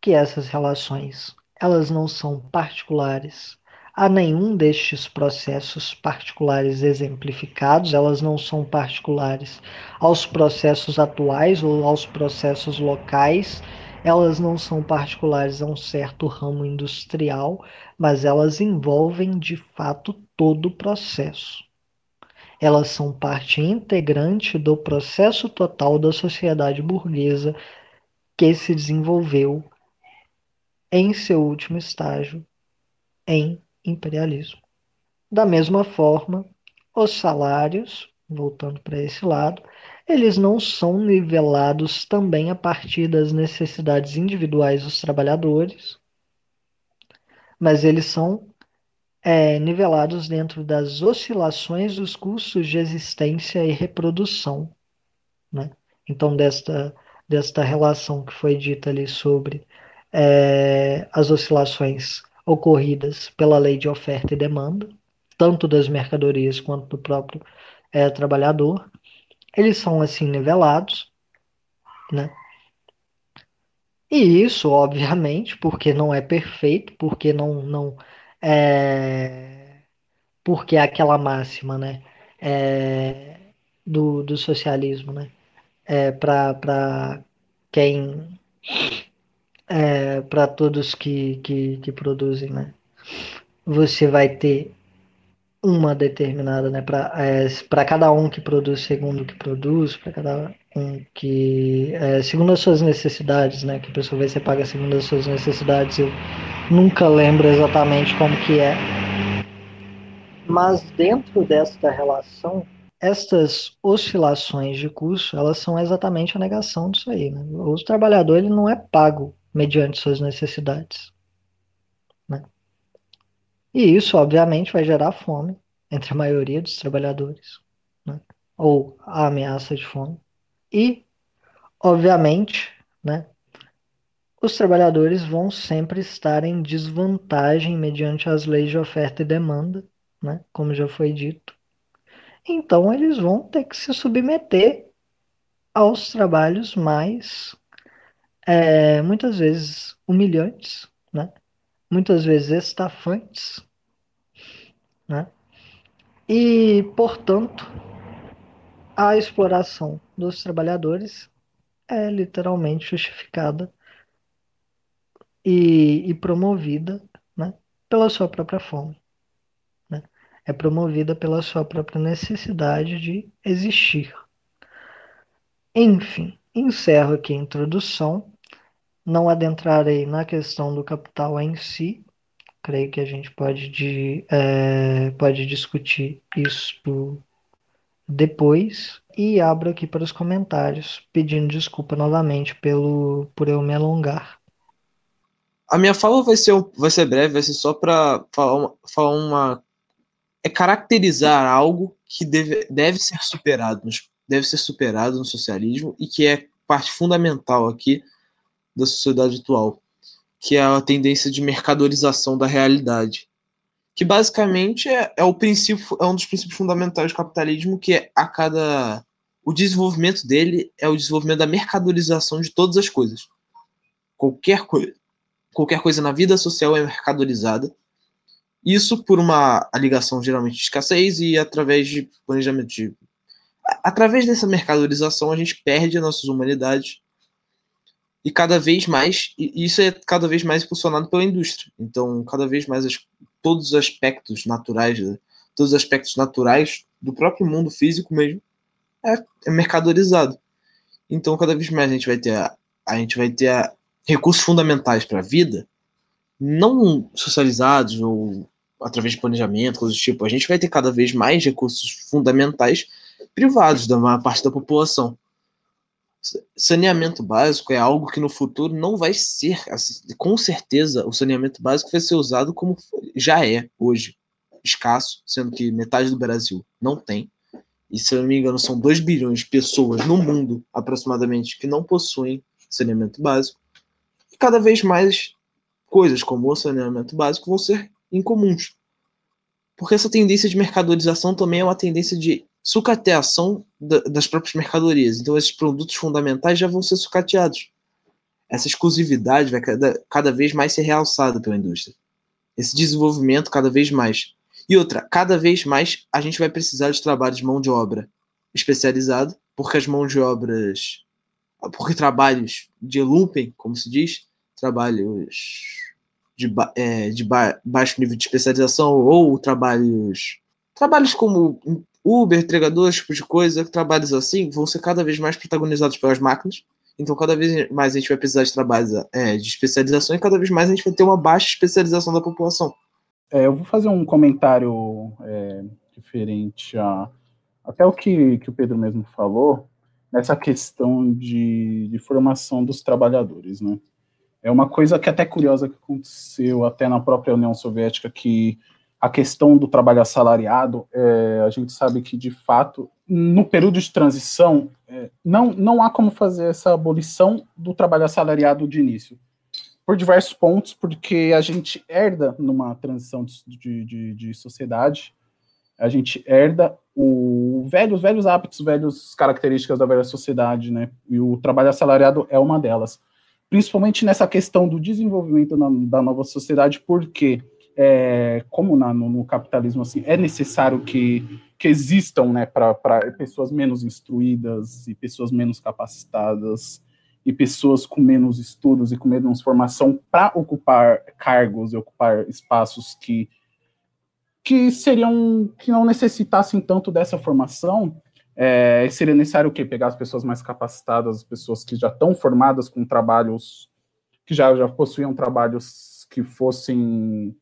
que essas relações elas não são particulares a nenhum destes processos particulares exemplificados, elas não são particulares aos processos atuais ou aos processos locais elas não são particulares a um certo ramo industrial, mas elas envolvem de fato todo o processo. Elas são parte integrante do processo total da sociedade burguesa que se desenvolveu em seu último estágio em imperialismo. Da mesma forma, os salários, voltando para esse lado, eles não são nivelados também a partir das necessidades individuais dos trabalhadores, mas eles são é, nivelados dentro das oscilações dos custos de existência e reprodução. Né? Então, desta, desta relação que foi dita ali sobre é, as oscilações ocorridas pela lei de oferta e demanda, tanto das mercadorias quanto do próprio é, trabalhador, eles são assim nivelados, né? E isso, obviamente, porque não é perfeito, porque não não é porque é aquela máxima, né? É, do, do socialismo, né? É, para quem é, para todos que, que, que produzem, né? Você vai ter uma determinada, né? Para é, cada um que produz segundo o que produz, para cada um que. É, segundo as suas necessidades, né? Que a pessoa vai ser paga segundo as suas necessidades. Eu nunca lembro exatamente como que é. Mas dentro desta relação, estas oscilações de custo, elas são exatamente a negação disso aí. Né? O trabalhador ele não é pago mediante suas necessidades. E isso, obviamente, vai gerar fome entre a maioria dos trabalhadores, né? ou a ameaça de fome. E, obviamente, né, os trabalhadores vão sempre estar em desvantagem mediante as leis de oferta e demanda, né, como já foi dito. Então, eles vão ter que se submeter aos trabalhos mais, é, muitas vezes, humilhantes, né? Muitas vezes estafantes, né? E, portanto, a exploração dos trabalhadores é literalmente justificada e, e promovida né, pela sua própria fome. Né? É promovida pela sua própria necessidade de existir. Enfim, encerro aqui a introdução. Não adentrarei na questão do capital em si, creio que a gente pode, de, é, pode discutir isso depois. E abro aqui para os comentários, pedindo desculpa novamente pelo, por eu me alongar. A minha fala vai ser, vai ser breve, vai ser só para falar uma, falar uma. É caracterizar algo que deve, deve ser superado, deve ser superado no socialismo e que é parte fundamental aqui da sociedade atual que é a tendência de mercadorização da realidade, que basicamente é, é o princípio, é um dos princípios fundamentais do capitalismo, que é a cada o desenvolvimento dele é o desenvolvimento da mercadorização de todas as coisas. qualquer coisa, qualquer coisa na vida social é mercadorizada. Isso por uma ligação geralmente de escassez e através de planejamento de através dessa mercadorização a gente perde as nossas humanidades e cada vez mais e isso é cada vez mais impulsionado pela indústria. Então, cada vez mais as, todos os aspectos naturais, todos os aspectos naturais do próprio mundo físico mesmo é, é mercadorizado. Então, cada vez mais a gente vai ter a, a gente vai ter a, recursos fundamentais para a vida, não socializados ou através de planejamento, coisas do tipo. A gente vai ter cada vez mais recursos fundamentais privados da maior parte da população. Saneamento básico é algo que no futuro não vai ser, com certeza, o saneamento básico vai ser usado como já é hoje, escasso, sendo que metade do Brasil não tem e se eu não me engano, são 2 bilhões de pessoas no mundo, aproximadamente, que não possuem saneamento básico. E cada vez mais coisas como o saneamento básico vão ser incomuns. Porque essa tendência de mercadorização também é uma tendência de sucateação das próprias mercadorias. Então, esses produtos fundamentais já vão ser sucateados. Essa exclusividade vai cada, cada vez mais ser realçada pela indústria. Esse desenvolvimento cada vez mais. E outra, cada vez mais a gente vai precisar de trabalho de mão de obra especializado, porque as mãos de obras, porque trabalhos de lumpen, como se diz, trabalhos de, é, de ba baixo nível de especialização ou trabalhos trabalhos como Uber, entregador, esse tipo de coisa, trabalhos assim vão ser cada vez mais protagonizados pelas máquinas. Então, cada vez mais a gente vai precisar de trabalhos é, de especialização e cada vez mais a gente vai ter uma baixa especialização da população. É, eu vou fazer um comentário é, diferente a até o que, que o Pedro mesmo falou, nessa questão de, de formação dos trabalhadores, né? É uma coisa que é até curiosa que aconteceu até na própria União Soviética, que a questão do trabalho assalariado, é, a gente sabe que, de fato, no período de transição, é, não, não há como fazer essa abolição do trabalho assalariado de início por diversos pontos, porque a gente herda numa transição de, de, de sociedade, a gente herda o velho, os velhos hábitos, velhas características da velha sociedade, né? E o trabalho assalariado é uma delas. Principalmente nessa questão do desenvolvimento na, da nova sociedade, porque, é, como na, no, no, capitalismo, assim, é necessário que, que existam, né, para pessoas menos instruídas e pessoas menos capacitadas, e pessoas com menos estudos e com menos formação para ocupar cargos e ocupar espaços que que seriam que não necessitassem tanto dessa formação é, seria necessário o quê? Pegar as pessoas mais capacitadas, as pessoas que já estão formadas com trabalhos que já, já possuíam trabalhos que fossem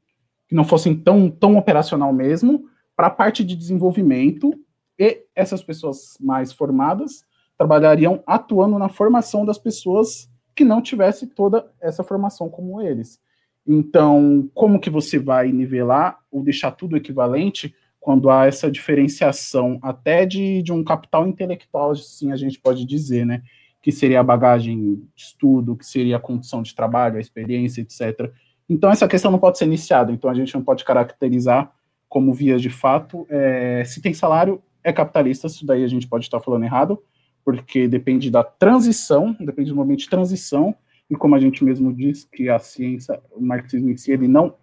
que não fossem tão, tão operacional mesmo, para a parte de desenvolvimento e essas pessoas mais formadas trabalhariam atuando na formação das pessoas que não tivesse toda essa formação como eles. Então, como que você vai nivelar ou deixar tudo equivalente quando há essa diferenciação até de, de um capital intelectual, assim a gente pode dizer, né? Que seria a bagagem de estudo, que seria a condição de trabalho, a experiência, etc. Então, essa questão não pode ser iniciada. Então, a gente não pode caracterizar como vias de fato. É, se tem salário, é capitalista, isso daí a gente pode estar falando errado porque depende da transição, depende do momento de transição, e como a gente mesmo diz que a ciência, o marxismo em si, ele não,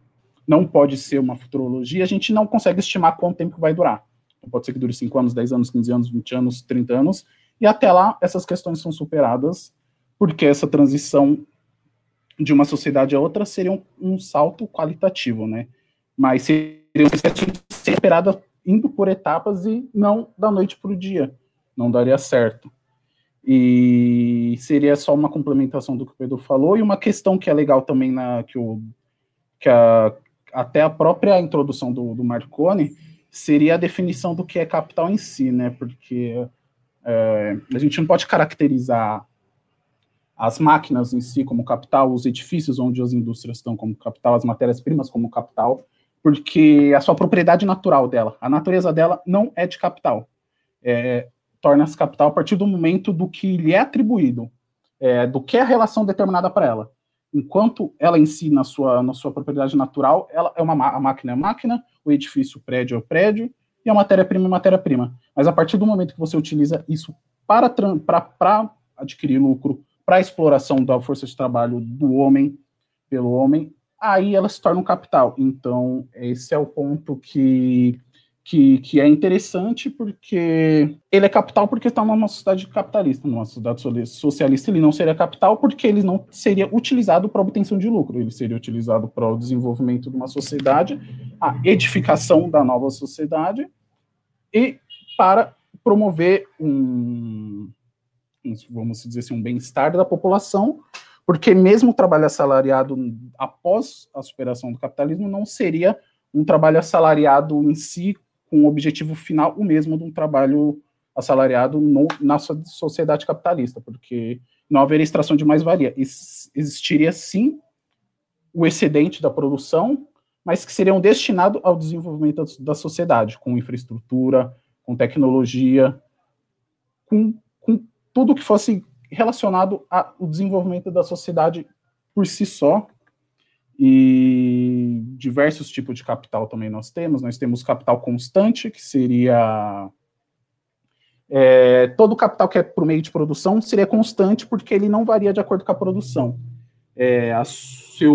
não pode ser uma futurologia, a gente não consegue estimar quanto tempo vai durar. Então, pode ser que dure 5 anos, 10 anos, 15 anos, 20 anos, 30 anos, e até lá essas questões são superadas, porque essa transição de uma sociedade a outra seria um, um salto qualitativo, né? Mas seria ser superada indo por etapas e não da noite para o dia não daria certo. E seria só uma complementação do que o Pedro falou, e uma questão que é legal também na que, o, que a, até a própria introdução do, do Marconi seria a definição do que é capital em si, né? Porque é, a gente não pode caracterizar as máquinas em si como capital, os edifícios onde as indústrias estão como capital, as matérias-primas como capital, porque a sua propriedade natural dela, a natureza dela não é de capital. É, torna-se capital a partir do momento do que lhe é atribuído, é, do que é a relação determinada para ela. Enquanto ela em si, na sua, na sua propriedade natural, ela é uma a máquina é máquina, o edifício, o prédio é o prédio, e a matéria-prima é matéria-prima. Mas a partir do momento que você utiliza isso para, para, para adquirir lucro, para a exploração da força de trabalho do homem pelo homem, aí ela se torna um capital. Então, esse é o ponto que que, que é interessante porque ele é capital porque está numa sociedade capitalista, numa sociedade socialista ele não seria capital porque ele não seria utilizado para obtenção de lucro, ele seria utilizado para o desenvolvimento de uma sociedade, a edificação da nova sociedade e para promover um, vamos dizer assim, um bem-estar da população, porque mesmo o trabalho assalariado após a superação do capitalismo não seria um trabalho assalariado em si com o objetivo final o mesmo de um trabalho assalariado no, na sociedade capitalista, porque não haveria extração de mais-valia. Existiria sim o excedente da produção, mas que seriam destinados ao desenvolvimento da sociedade, com infraestrutura, com tecnologia, com, tudo que fosse relacionado ao desenvolvimento da sociedade por si só, e diversos tipos de capital também nós temos. Nós temos capital constante, que seria. É, todo capital que é por meio de produção seria constante, porque ele não varia de acordo com a produção. É, a, seu,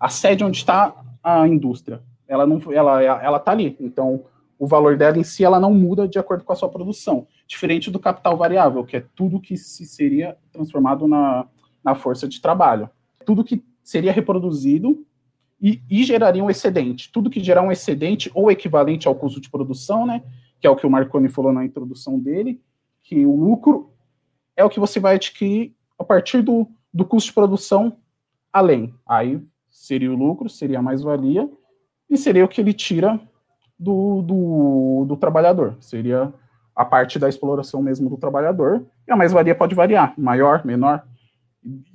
a sede onde está a indústria, ela não, ela, ela está ali. Então, o valor dela em si ela não muda de acordo com a sua produção, diferente do capital variável, que é tudo que se seria transformado na, na força de trabalho tudo que seria reproduzido e, e, geraria um excedente. Tudo que gerar um excedente ou equivalente ao custo de produção, né, que é o que o Marconi falou na introdução dele, que o lucro é o que você vai adquirir a partir do, do custo de produção além. Aí seria o lucro, seria a mais-valia, e seria o que ele tira do, do, do trabalhador. Seria a parte da exploração mesmo do trabalhador. E a mais-valia pode variar, maior, menor,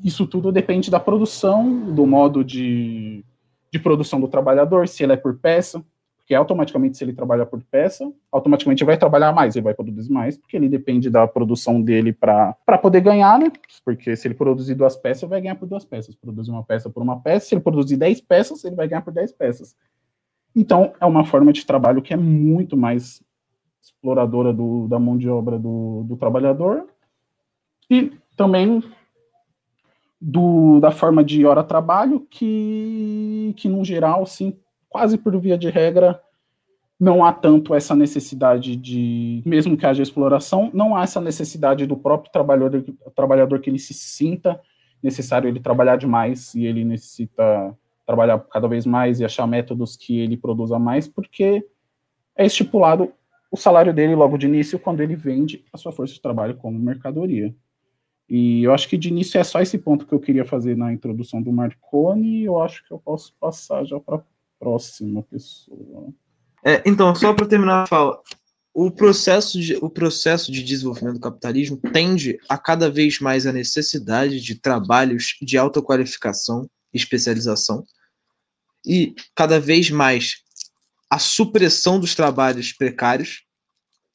isso tudo depende da produção, do modo de, de produção do trabalhador, se ele é por peça, porque automaticamente, se ele trabalhar por peça, automaticamente vai trabalhar mais, ele vai produzir mais, porque ele depende da produção dele para poder ganhar, né? Porque se ele produzir duas peças, vai ganhar por duas peças. Produzir uma peça por uma peça, se ele produzir dez peças, ele vai ganhar por dez peças. Então, é uma forma de trabalho que é muito mais exploradora do, da mão de obra do, do trabalhador. E também do, da forma de hora-trabalho, que, que, no geral, sim, quase por via de regra, não há tanto essa necessidade de, mesmo que haja exploração, não há essa necessidade do próprio trabalhador, trabalhador que ele se sinta necessário ele trabalhar demais e ele necessita trabalhar cada vez mais e achar métodos que ele produza mais, porque é estipulado o salário dele logo de início quando ele vende a sua força de trabalho como mercadoria. E eu acho que de início é só esse ponto que eu queria fazer na introdução do Marconi, e eu acho que eu posso passar já para a próxima pessoa. É, então, só para terminar a fala, o processo, de, o processo de desenvolvimento do capitalismo tende a cada vez mais a necessidade de trabalhos de alta qualificação e especialização, e cada vez mais a supressão dos trabalhos precários.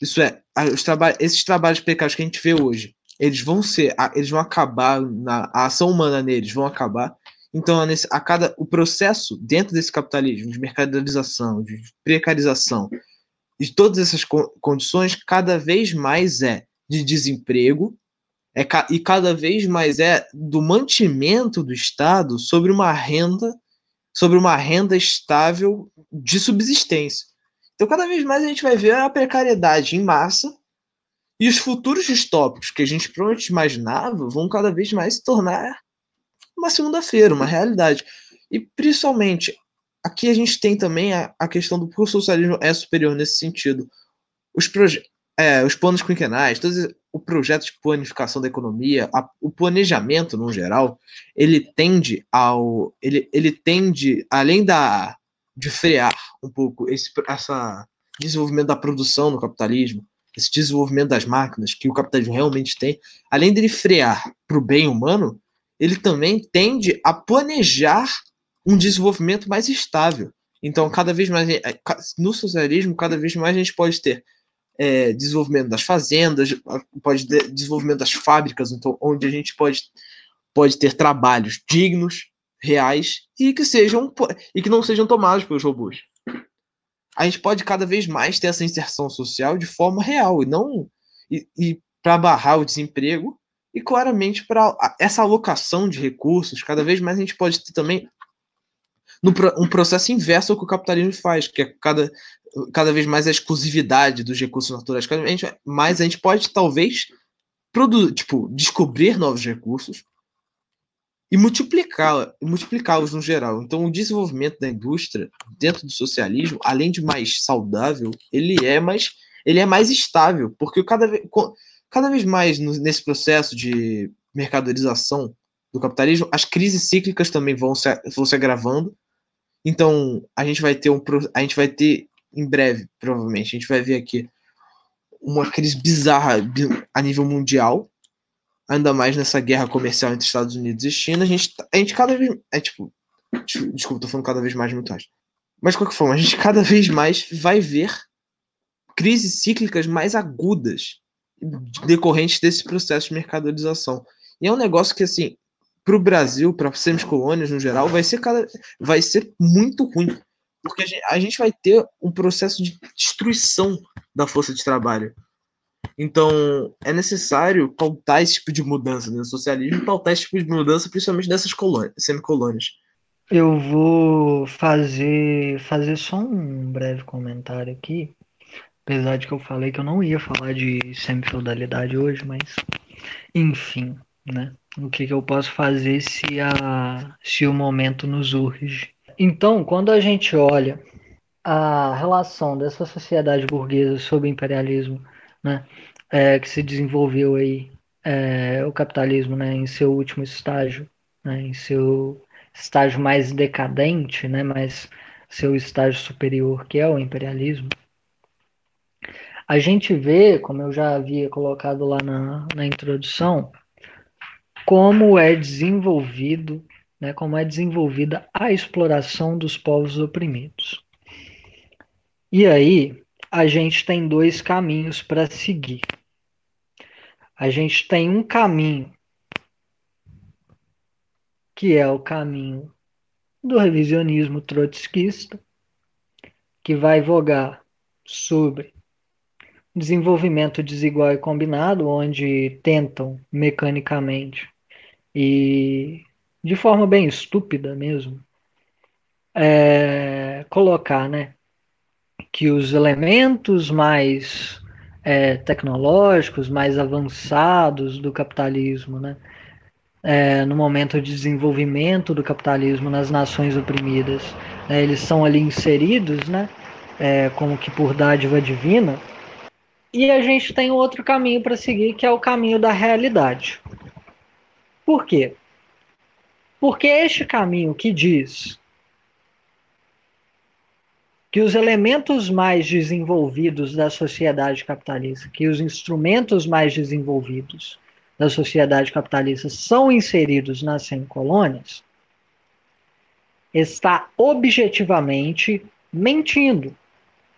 Isso é, os traba esses trabalhos precários que a gente vê hoje, eles vão ser, eles vão acabar na a ação humana neles vão acabar. Então, a, a cada o processo dentro desse capitalismo de mercadorização, de precarização, de todas essas co condições, cada vez mais é de desemprego é e cada vez mais é do mantimento do Estado sobre uma renda sobre uma renda estável de subsistência. Então, cada vez mais a gente vai ver a precariedade em massa e os futuros distópicos que a gente provavelmente imaginava vão cada vez mais se tornar uma segunda-feira, uma realidade. E principalmente, aqui a gente tem também a, a questão do que o socialismo é superior nesse sentido. Os, é, os planos quinquenais, todo o projeto de planificação da economia, a, o planejamento no geral, ele tende ao. Ele, ele tende, além da de frear um pouco esse essa desenvolvimento da produção no capitalismo, esse desenvolvimento das máquinas que o capitalismo realmente tem, além dele frear para o bem humano, ele também tende a planejar um desenvolvimento mais estável. Então, cada vez mais, é, no socialismo, cada vez mais a gente pode ter é, desenvolvimento das fazendas, pode ter desenvolvimento das fábricas, então, onde a gente pode, pode ter trabalhos dignos, reais, e que sejam e que não sejam tomados pelos robôs. A gente pode cada vez mais ter essa inserção social de forma real e não e, e para barrar o desemprego e claramente para essa alocação de recursos, cada vez mais a gente pode ter também no, um processo inverso ao que o capitalismo faz, que é cada, cada vez mais a exclusividade dos recursos naturais. Cada vez mais a gente pode, talvez, produzir, tipo, descobrir novos recursos e multiplicá-los multiplicá no geral. Então, o desenvolvimento da indústria dentro do socialismo, além de mais saudável, ele é mais, ele é mais estável, porque cada vez, cada vez mais nesse processo de mercadorização do capitalismo, as crises cíclicas também vão se, vão se agravando então, a gente vai ter um a gente vai ter em breve, provavelmente, a gente vai ver aqui uma crise bizarra a nível mundial, ainda mais nessa guerra comercial entre Estados Unidos e China. A gente, a gente cada vez é tipo, desculpa, tô falando cada vez mais muito mais. Mas de qualquer forma, a gente cada vez mais vai ver crises cíclicas mais agudas decorrentes desse processo de mercadorização. E é um negócio que assim, para o Brasil, para sermos colônias no geral, vai ser, cada, vai ser muito ruim. Porque a gente, a gente vai ter um processo de destruição da força de trabalho. Então, é necessário pautar esse tipo de mudança no socialismo, pautar esse tipo de mudança, principalmente dessas colônias, semicolônias. Eu vou fazer, fazer só um breve comentário aqui, apesar de que eu falei que eu não ia falar de semifeudalidade hoje, mas enfim, né? o que, que eu posso fazer se, a, se o momento nos urge. Então, quando a gente olha a relação dessa sociedade burguesa sob imperialismo, né, é, que se desenvolveu aí, é, o capitalismo, né, em seu último estágio, né, em seu estágio mais decadente, né, mas seu estágio superior, que é o imperialismo, a gente vê, como eu já havia colocado lá na, na introdução, como é desenvolvido, né, como é desenvolvida a exploração dos povos oprimidos. E aí, a gente tem dois caminhos para seguir. A gente tem um caminho que é o caminho do revisionismo trotskista, que vai vogar sobre desenvolvimento desigual e combinado, onde tentam mecanicamente e de forma bem estúpida mesmo, é, colocar né, que os elementos mais é, tecnológicos, mais avançados do capitalismo, né, é, no momento de desenvolvimento do capitalismo nas nações oprimidas, né, eles são ali inseridos, né, é, como que por dádiva divina, e a gente tem outro caminho para seguir, que é o caminho da realidade. Por quê? Porque este caminho que diz que os elementos mais desenvolvidos da sociedade capitalista, que os instrumentos mais desenvolvidos da sociedade capitalista são inseridos nas semicolônias, está objetivamente mentindo.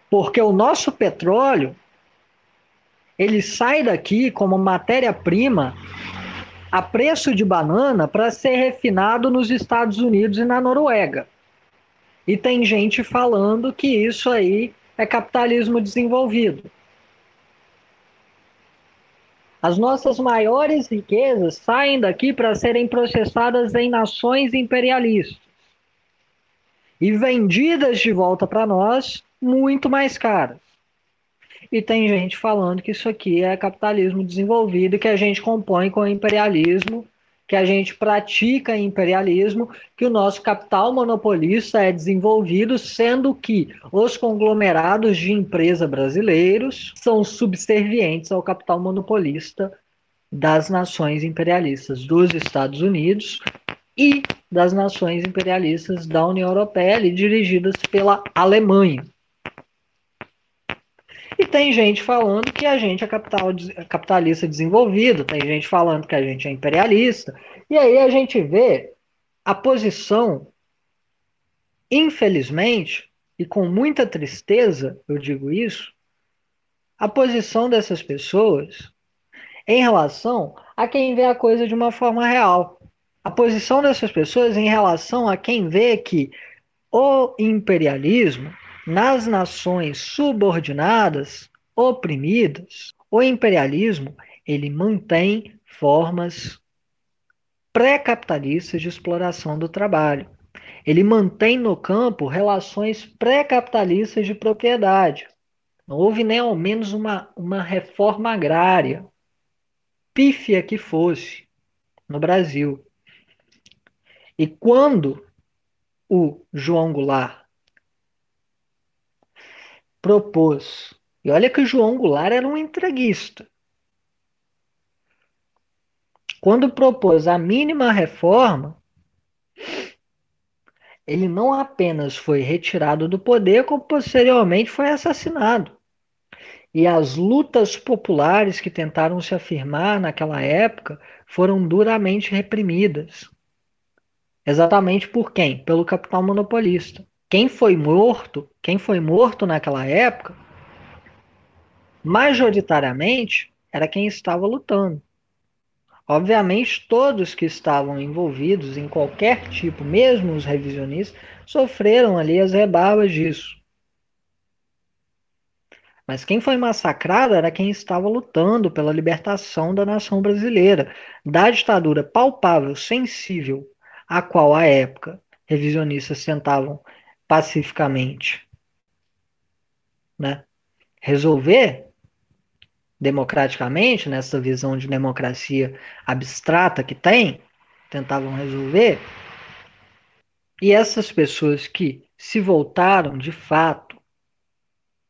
Porque o nosso petróleo ele sai daqui como matéria-prima a preço de banana para ser refinado nos Estados Unidos e na Noruega. E tem gente falando que isso aí é capitalismo desenvolvido. As nossas maiores riquezas saem daqui para serem processadas em nações imperialistas e vendidas de volta para nós muito mais caras. E tem gente falando que isso aqui é capitalismo desenvolvido, que a gente compõe com imperialismo, que a gente pratica imperialismo, que o nosso capital monopolista é desenvolvido, sendo que os conglomerados de empresa brasileiros são subservientes ao capital monopolista das nações imperialistas dos Estados Unidos e das nações imperialistas da União Europeia, ali, dirigidas pela Alemanha. E tem gente falando que a gente é capital, capitalista desenvolvido, tem gente falando que a gente é imperialista. E aí a gente vê a posição, infelizmente, e com muita tristeza, eu digo isso, a posição dessas pessoas em relação a quem vê a coisa de uma forma real. A posição dessas pessoas em relação a quem vê que o imperialismo nas nações subordinadas, oprimidas, o imperialismo ele mantém formas pré-capitalistas de exploração do trabalho. Ele mantém no campo relações pré-capitalistas de propriedade. Não houve nem ao menos uma, uma reforma agrária, pífia que fosse, no Brasil. E quando o João Goulart propôs, e olha que João Goulart era um entreguista, quando propôs a mínima reforma, ele não apenas foi retirado do poder, como posteriormente foi assassinado. E as lutas populares que tentaram se afirmar naquela época foram duramente reprimidas. Exatamente por quem? Pelo capital monopolista. Quem foi morto, quem foi morto naquela época, majoritariamente era quem estava lutando. Obviamente, todos que estavam envolvidos em qualquer tipo, mesmo os revisionistas, sofreram ali as rebarbas disso. Mas quem foi massacrado era quem estava lutando pela libertação da nação brasileira, da ditadura palpável, sensível, a qual, à época, revisionistas tentavam pacificamente né, resolver democraticamente, nessa visão de democracia abstrata que tem, tentavam resolver. E essas pessoas que se voltaram de fato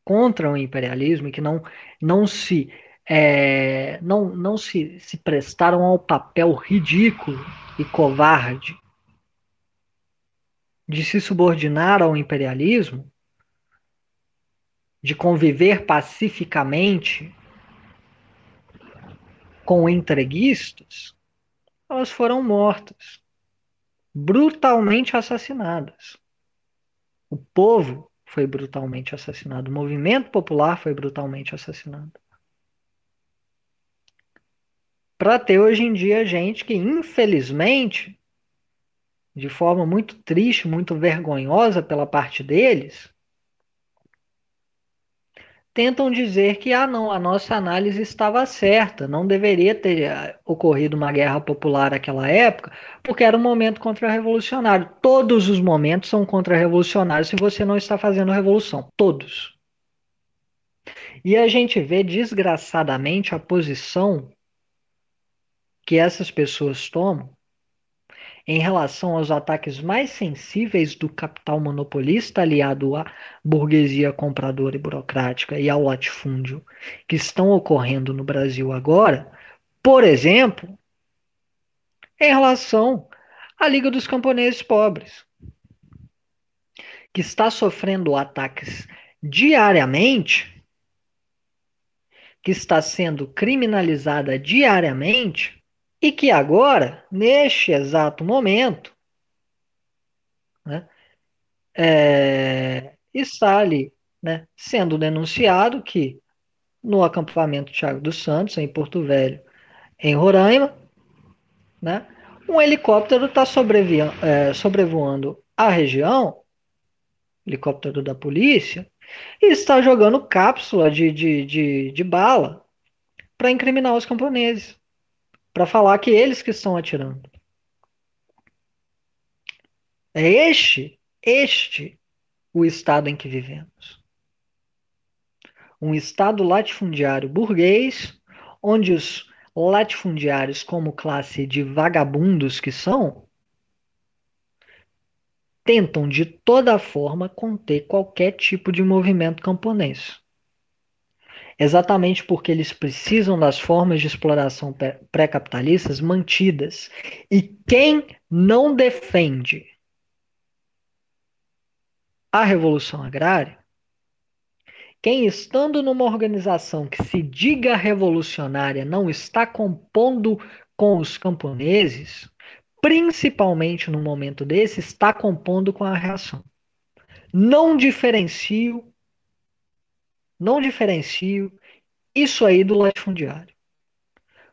contra o imperialismo e que não, não se é, não, não se, se prestaram ao papel ridículo e covarde de se subordinar ao imperialismo, de conviver pacificamente com entreguistas, elas foram mortas, brutalmente assassinadas. O povo foi brutalmente assassinado, o movimento popular foi brutalmente assassinado. Para ter hoje em dia gente que, infelizmente, de forma muito triste, muito vergonhosa pela parte deles, tentam dizer que ah não, a nossa análise estava certa, não deveria ter eh, ocorrido uma guerra popular naquela época, porque era um momento contra-revolucionário. Todos os momentos são contra-revolucionários se você não está fazendo revolução, todos. E a gente vê desgraçadamente a posição que essas pessoas tomam em relação aos ataques mais sensíveis do capital monopolista aliado à burguesia compradora e burocrática e ao latifúndio que estão ocorrendo no Brasil agora, por exemplo, em relação à Liga dos Camponeses Pobres, que está sofrendo ataques diariamente, que está sendo criminalizada diariamente e que agora, neste exato momento, né, é, está ali né, sendo denunciado que no acampamento Tiago dos Santos, em Porto Velho, em Roraima, né, um helicóptero está é, sobrevoando a região, helicóptero da polícia, e está jogando cápsula de, de, de, de bala para incriminar os camponeses para falar que eles que estão atirando. É este, este o estado em que vivemos. Um estado latifundiário burguês, onde os latifundiários, como classe de vagabundos que são, tentam de toda forma conter qualquer tipo de movimento camponês exatamente porque eles precisam das formas de exploração pré-capitalistas mantidas. E quem não defende a revolução agrária, quem estando numa organização que se diga revolucionária não está compondo com os camponeses, principalmente no momento desse, está compondo com a reação. Não diferencio não diferencio isso aí do latifundiário.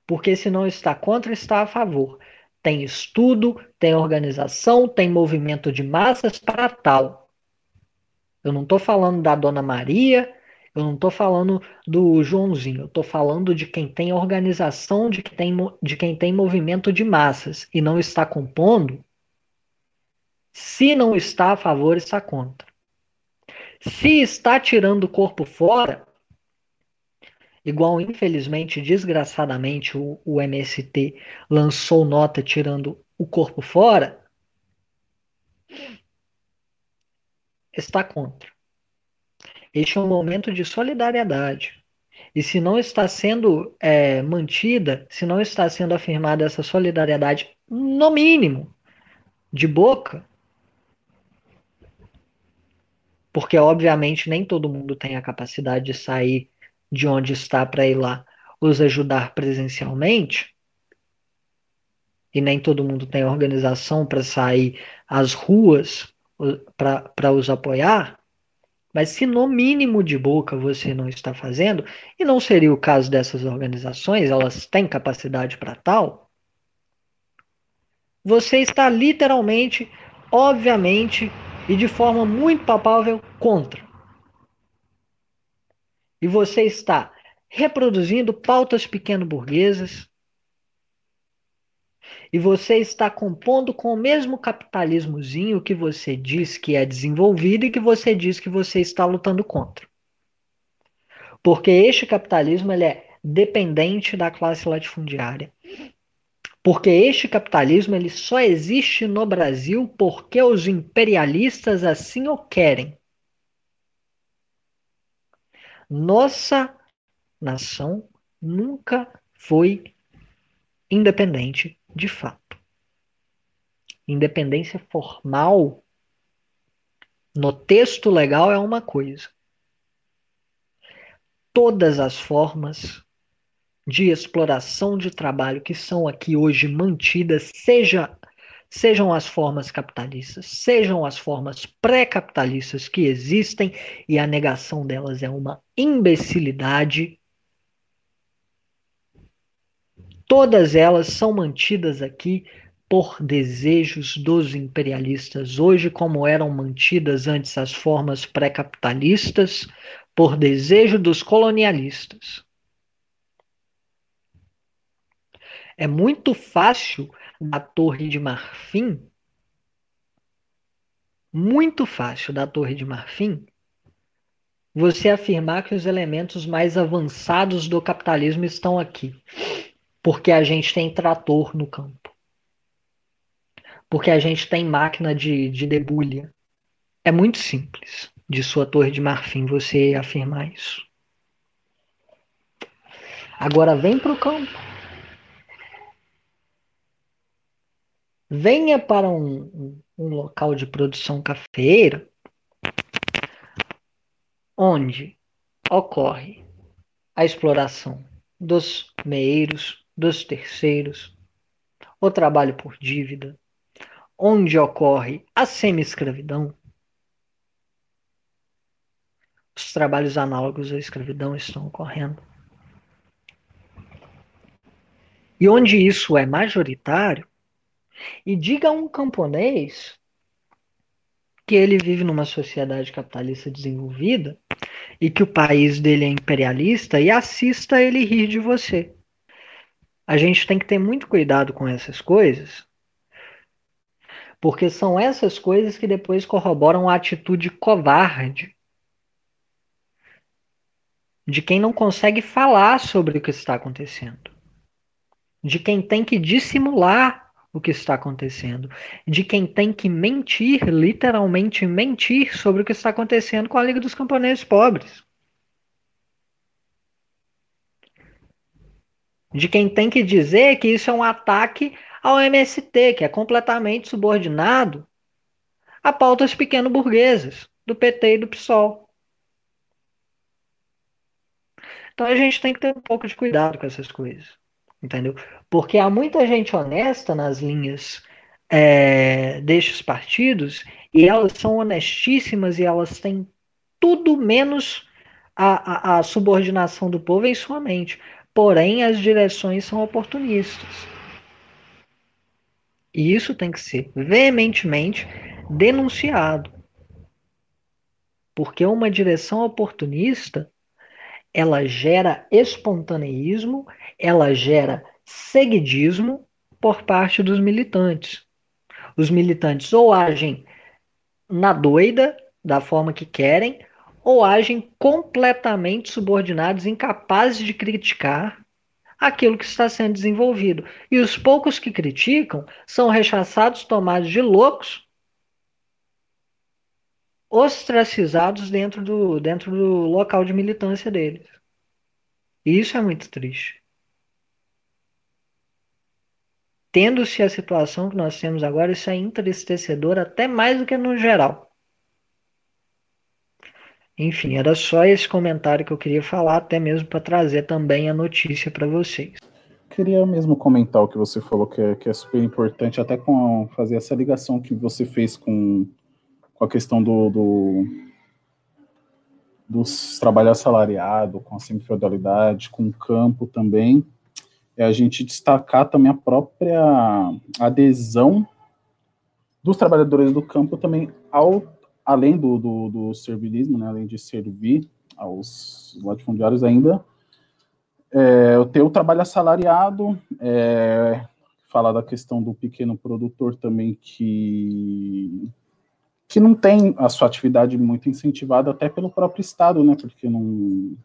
Porque se não está contra, está a favor. Tem estudo, tem organização, tem movimento de massas para tal. Eu não estou falando da Dona Maria, Eu não estou falando do Joãozinho, eu estou falando de quem tem organização, de quem tem, de quem tem movimento de massas e não está compondo. Se não está a favor, está contra. Se está tirando o corpo fora, igual infelizmente, desgraçadamente, o, o MST lançou nota tirando o corpo fora, está contra. Este é um momento de solidariedade. E se não está sendo é, mantida, se não está sendo afirmada essa solidariedade, no mínimo, de boca, porque obviamente nem todo mundo tem a capacidade de sair de onde está para ir lá os ajudar presencialmente, e nem todo mundo tem organização para sair às ruas para os apoiar, mas se no mínimo de boca você não está fazendo, e não seria o caso dessas organizações, elas têm capacidade para tal, você está literalmente, obviamente e de forma muito palpável contra. E você está reproduzindo pautas pequeno-burguesas, e você está compondo com o mesmo capitalismozinho que você diz que é desenvolvido e que você diz que você está lutando contra. Porque este capitalismo ele é dependente da classe latifundiária. Porque este capitalismo ele só existe no Brasil porque os imperialistas assim o querem. Nossa nação nunca foi independente de fato. Independência formal no texto legal é uma coisa. Todas as formas de exploração de trabalho que são aqui hoje mantidas, seja, sejam as formas capitalistas, sejam as formas pré-capitalistas que existem, e a negação delas é uma imbecilidade, Todas elas são mantidas aqui por desejos dos imperialistas, hoje, como eram mantidas antes as formas pré-capitalistas, por desejo dos colonialistas. É muito fácil da Torre de Marfim, muito fácil da Torre de Marfim, você afirmar que os elementos mais avançados do capitalismo estão aqui. Porque a gente tem trator no campo. Porque a gente tem máquina de, de debulha. É muito simples de sua torre de marfim você afirmar isso. Agora vem para o campo. Venha para um, um, local de produção cafeeira onde ocorre a exploração dos meeiros, dos terceiros, o trabalho por dívida, onde ocorre a semi-escravidão, os trabalhos análogos à escravidão estão ocorrendo. E onde isso é majoritário, e diga a um camponês que ele vive numa sociedade capitalista desenvolvida e que o país dele é imperialista e assista ele rir de você. A gente tem que ter muito cuidado com essas coisas, porque são essas coisas que depois corroboram a atitude covarde de quem não consegue falar sobre o que está acontecendo, de quem tem que dissimular o que está acontecendo, de quem tem que mentir, literalmente mentir sobre o que está acontecendo com a Liga dos Camponeses Pobres. de quem tem que dizer que isso é um ataque ao MST, que é completamente subordinado a pautas pequeno-burguesas do PT e do PSOL. Então a gente tem que ter um pouco de cuidado com essas coisas, entendeu? Porque há muita gente honesta nas linhas é, destes partidos e elas são honestíssimas e elas têm tudo menos a, a, a subordinação do povo em sua mente. Porém, as direções são oportunistas. E isso tem que ser veementemente denunciado. Porque uma direção oportunista ela gera espontaneísmo, ela gera seguidismo por parte dos militantes. Os militantes ou agem na doida, da forma que querem, ou agem completamente subordinados, incapazes de criticar aquilo que está sendo desenvolvido. E os poucos que criticam são rechaçados, tomados de loucos, ostracizados dentro do, dentro do local de militância deles. E isso é muito triste. Tendo-se a situação que nós temos agora, isso é entristecedor até mais do que no geral. Enfim, era só esse comentário que eu queria falar, até mesmo para trazer também a notícia para vocês. Queria mesmo comentar o que você falou, que é, que é super importante, até com fazer essa ligação que você fez com, com a questão do, do dos trabalho assalariado, com a semifeudalidade, com o campo também, é a gente destacar também a própria adesão dos trabalhadores do campo também ao além do, do, do servilismo, né, além de servir aos latifundiários ainda, é, ter o trabalho assalariado, é, falar da questão do pequeno produtor também que que não tem a sua atividade muito incentivada até pelo próprio Estado, né, porque não,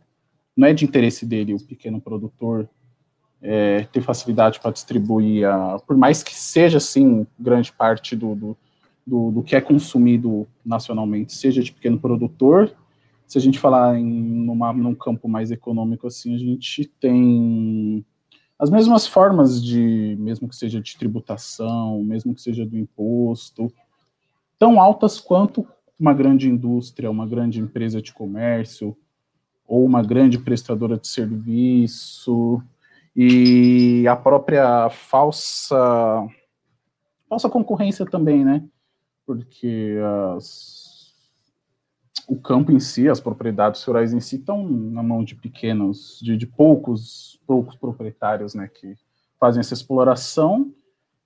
não é de interesse dele o pequeno produtor é, ter facilidade para distribuir, a, por mais que seja, assim, grande parte do, do do, do que é consumido nacionalmente, seja de pequeno produtor, se a gente falar em numa, num campo mais econômico assim, a gente tem as mesmas formas de, mesmo que seja de tributação, mesmo que seja do imposto, tão altas quanto uma grande indústria, uma grande empresa de comércio, ou uma grande prestadora de serviço, e a própria falsa falsa concorrência também, né? porque as, o campo em si, as propriedades rurais em si, estão na mão de pequenos, de, de poucos, poucos proprietários, né, que fazem essa exploração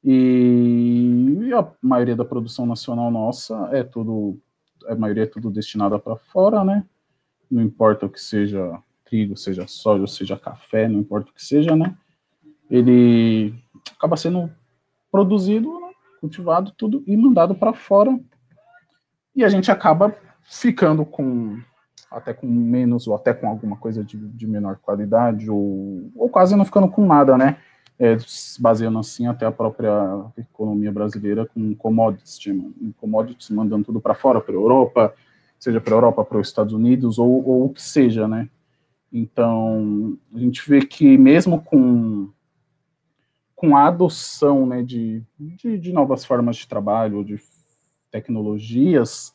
e a maioria da produção nacional nossa é tudo, a maioria é tudo destinada para fora, né? Não importa o que seja trigo, seja soja, seja café, não importa o que seja, né? Ele acaba sendo produzido cultivado tudo e mandado para fora. E a gente acaba ficando com até com menos ou até com alguma coisa de, de menor qualidade ou, ou quase não ficando com nada, né? É, baseando assim até a própria economia brasileira com commodities, commodities mandando tudo para fora, para a Europa, seja para a Europa, para os Estados Unidos ou, ou o que seja, né? Então, a gente vê que mesmo com com a adoção né, de, de, de, novas formas de trabalho, de tecnologias,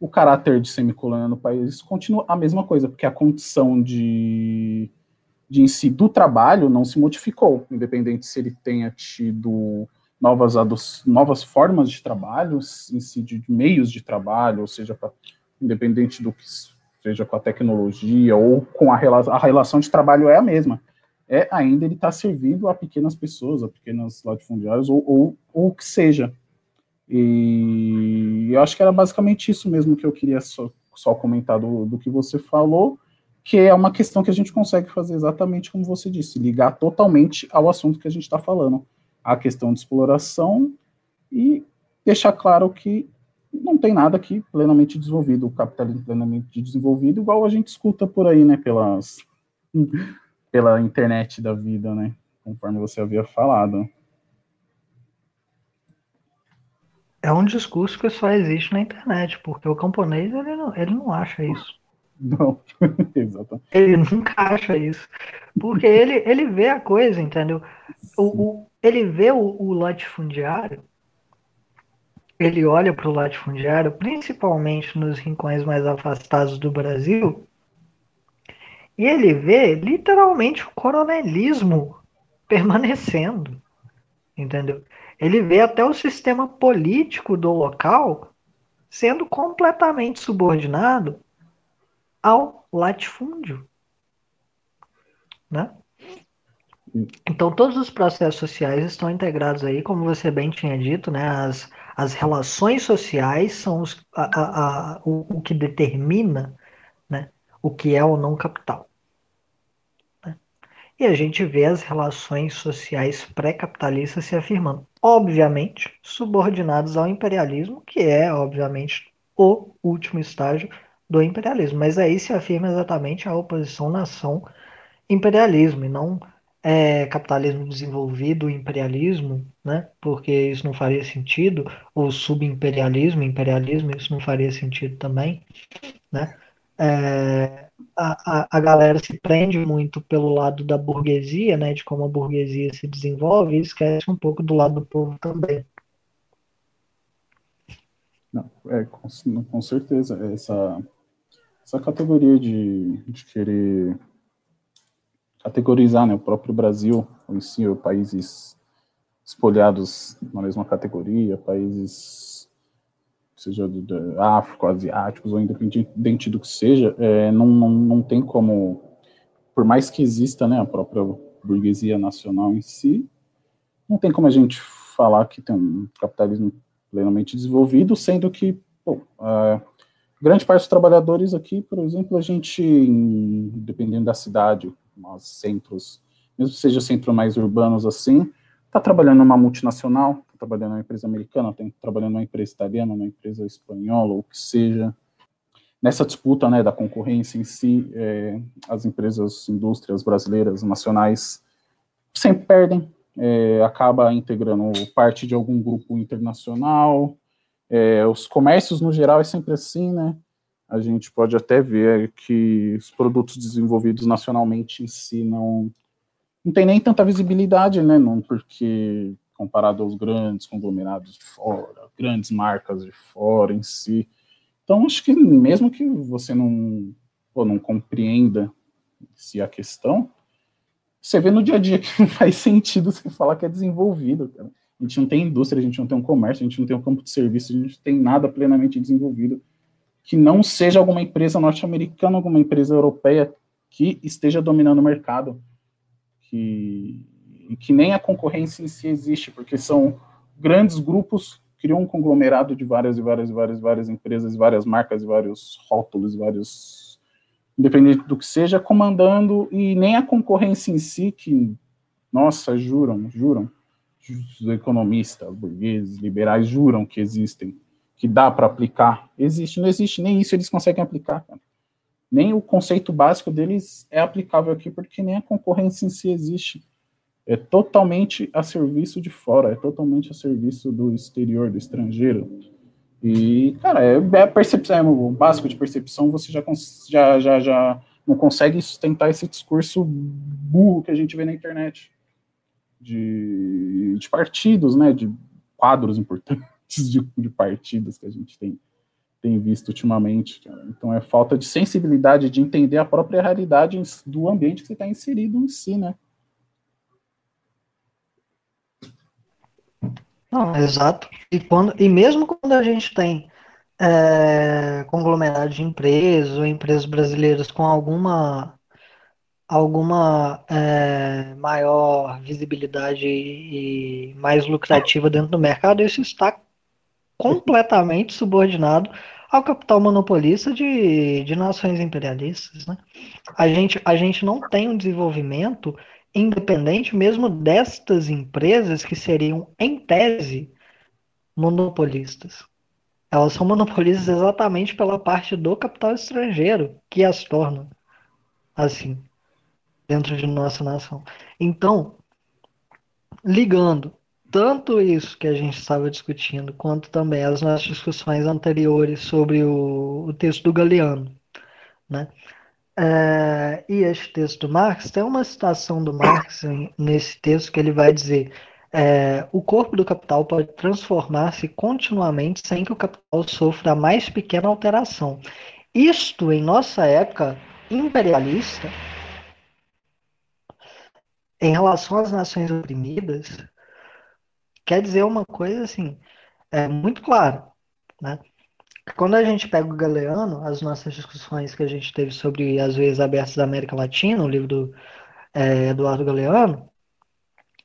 o caráter de semicolônia no país continua a mesma coisa, porque a condição de, de em si do trabalho não se modificou, independente se ele tenha tido novas, novas formas de trabalho, em si de meios de trabalho, ou seja, pra, independente do que seja com a tecnologia ou com a, rela a relação de trabalho é a mesma é ainda ele está servindo a pequenas pessoas, a pequenas latifundiários, ou, ou, ou o que seja. E eu acho que era basicamente isso mesmo que eu queria só, só comentar do, do que você falou, que é uma questão que a gente consegue fazer exatamente como você disse, ligar totalmente ao assunto que a gente está falando, a questão de exploração e deixar claro que não tem nada aqui plenamente desenvolvido, o capitalismo plenamente desenvolvido, igual a gente escuta por aí, né, pelas pela internet da vida, né? Conforme você havia falado. É um discurso que só existe na internet, porque o camponês ele não, ele não acha isso. Não, exatamente. Ele nunca acha isso. Porque ele, ele vê a coisa, entendeu? O, o ele vê o, o latifundiário, ele olha para o latifundiário, principalmente nos rincões mais afastados do Brasil, e ele vê literalmente o coronelismo permanecendo, entendeu? Ele vê até o sistema político do local sendo completamente subordinado ao latifúndio, né? Então todos os processos sociais estão integrados aí, como você bem tinha dito, né? As, as relações sociais são os, a, a, a, o, o que determina o que é ou não capital. e a gente vê as relações sociais pré-capitalistas se afirmando, obviamente subordinados ao imperialismo, que é, obviamente, o último estágio do imperialismo. Mas aí se afirma exatamente a oposição nação-imperialismo, e não é, capitalismo desenvolvido, imperialismo, né? porque isso não faria sentido, ou subimperialismo, imperialismo, isso não faria sentido também. Né? É, a, a, a galera se prende muito pelo lado da burguesia, né, de como a burguesia se desenvolve, e esquece um pouco do lado do povo também. Não, é, com, com certeza. Essa, essa categoria de, de querer categorizar né, o próprio Brasil, em si, países espolhados na mesma categoria, países seja do, do África, asiáticos ou independente do que seja, é, não, não, não tem como, por mais que exista né, a própria burguesia nacional em si, não tem como a gente falar que tem um capitalismo plenamente desenvolvido, sendo que pô, grande parte dos trabalhadores aqui, por exemplo, a gente, dependendo da cidade, os centros, mesmo que seja centros mais urbanos assim, está trabalhando numa multinacional, está trabalhando numa empresa americana, está trabalhando numa empresa italiana, numa empresa espanhola, ou o que seja. Nessa disputa né, da concorrência em si, é, as empresas, indústrias brasileiras, nacionais, sempre perdem, é, acaba integrando parte de algum grupo internacional. É, os comércios, no geral, é sempre assim, né? A gente pode até ver que os produtos desenvolvidos nacionalmente em si não, não tem nem tanta visibilidade, né? Não, porque comparado aos grandes conglomerados de fora, grandes marcas de fora em si. Então, acho que mesmo que você não, pô, não compreenda se a questão, você vê no dia a dia que não faz sentido você falar que é desenvolvido. Cara. A gente não tem indústria, a gente não tem um comércio, a gente não tem um campo de serviço, a gente não tem nada plenamente desenvolvido que não seja alguma empresa norte-americana, alguma empresa europeia que esteja dominando o mercado, que, que nem a concorrência em si existe, porque são grandes grupos, criam um conglomerado de várias e várias e várias, várias empresas, várias marcas, vários rótulos, vários independente do que seja, comandando, e nem a concorrência em si, que, nossa, juram, juram, os economistas, burgueses, liberais, juram que existem, que dá para aplicar. Existe, não existe, nem isso eles conseguem aplicar, cara. Nem o conceito básico deles é aplicável aqui, porque nem a concorrência em si existe. É totalmente a serviço de fora, é totalmente a serviço do exterior, do estrangeiro e, cara, é, é percepção, é o básico de percepção, você já, já, já, já não consegue sustentar esse discurso burro que a gente vê na internet. De, de partidos, né, de quadros importantes de, de partidos que a gente tem, tem visto ultimamente. Então é falta de sensibilidade de entender a própria realidade do ambiente que você está inserido em si, né? Não, exato. E, quando, e mesmo quando a gente tem é, conglomerado de empresas ou empresas brasileiras com alguma, alguma é, maior visibilidade e mais lucrativa dentro do mercado, isso está completamente subordinado ao capital monopolista de, de nações imperialistas. Né? A, gente, a gente não tem um desenvolvimento independente mesmo destas empresas que seriam, em tese, monopolistas. Elas são monopolistas exatamente pela parte do capital estrangeiro que as torna assim dentro de nossa nação. Então, ligando tanto isso que a gente estava discutindo, quanto também as nossas discussões anteriores sobre o, o texto do Galeano, né? É, e este texto do Marx tem uma citação do Marx nesse texto que ele vai dizer: é, o corpo do capital pode transformar-se continuamente sem que o capital sofra a mais pequena alteração. Isto, em nossa época imperialista, em relação às nações oprimidas, quer dizer uma coisa assim, é muito clara, né? Quando a gente pega o Galeano, as nossas discussões que a gente teve sobre as veias abertas da América Latina, o livro do é, Eduardo Galeano,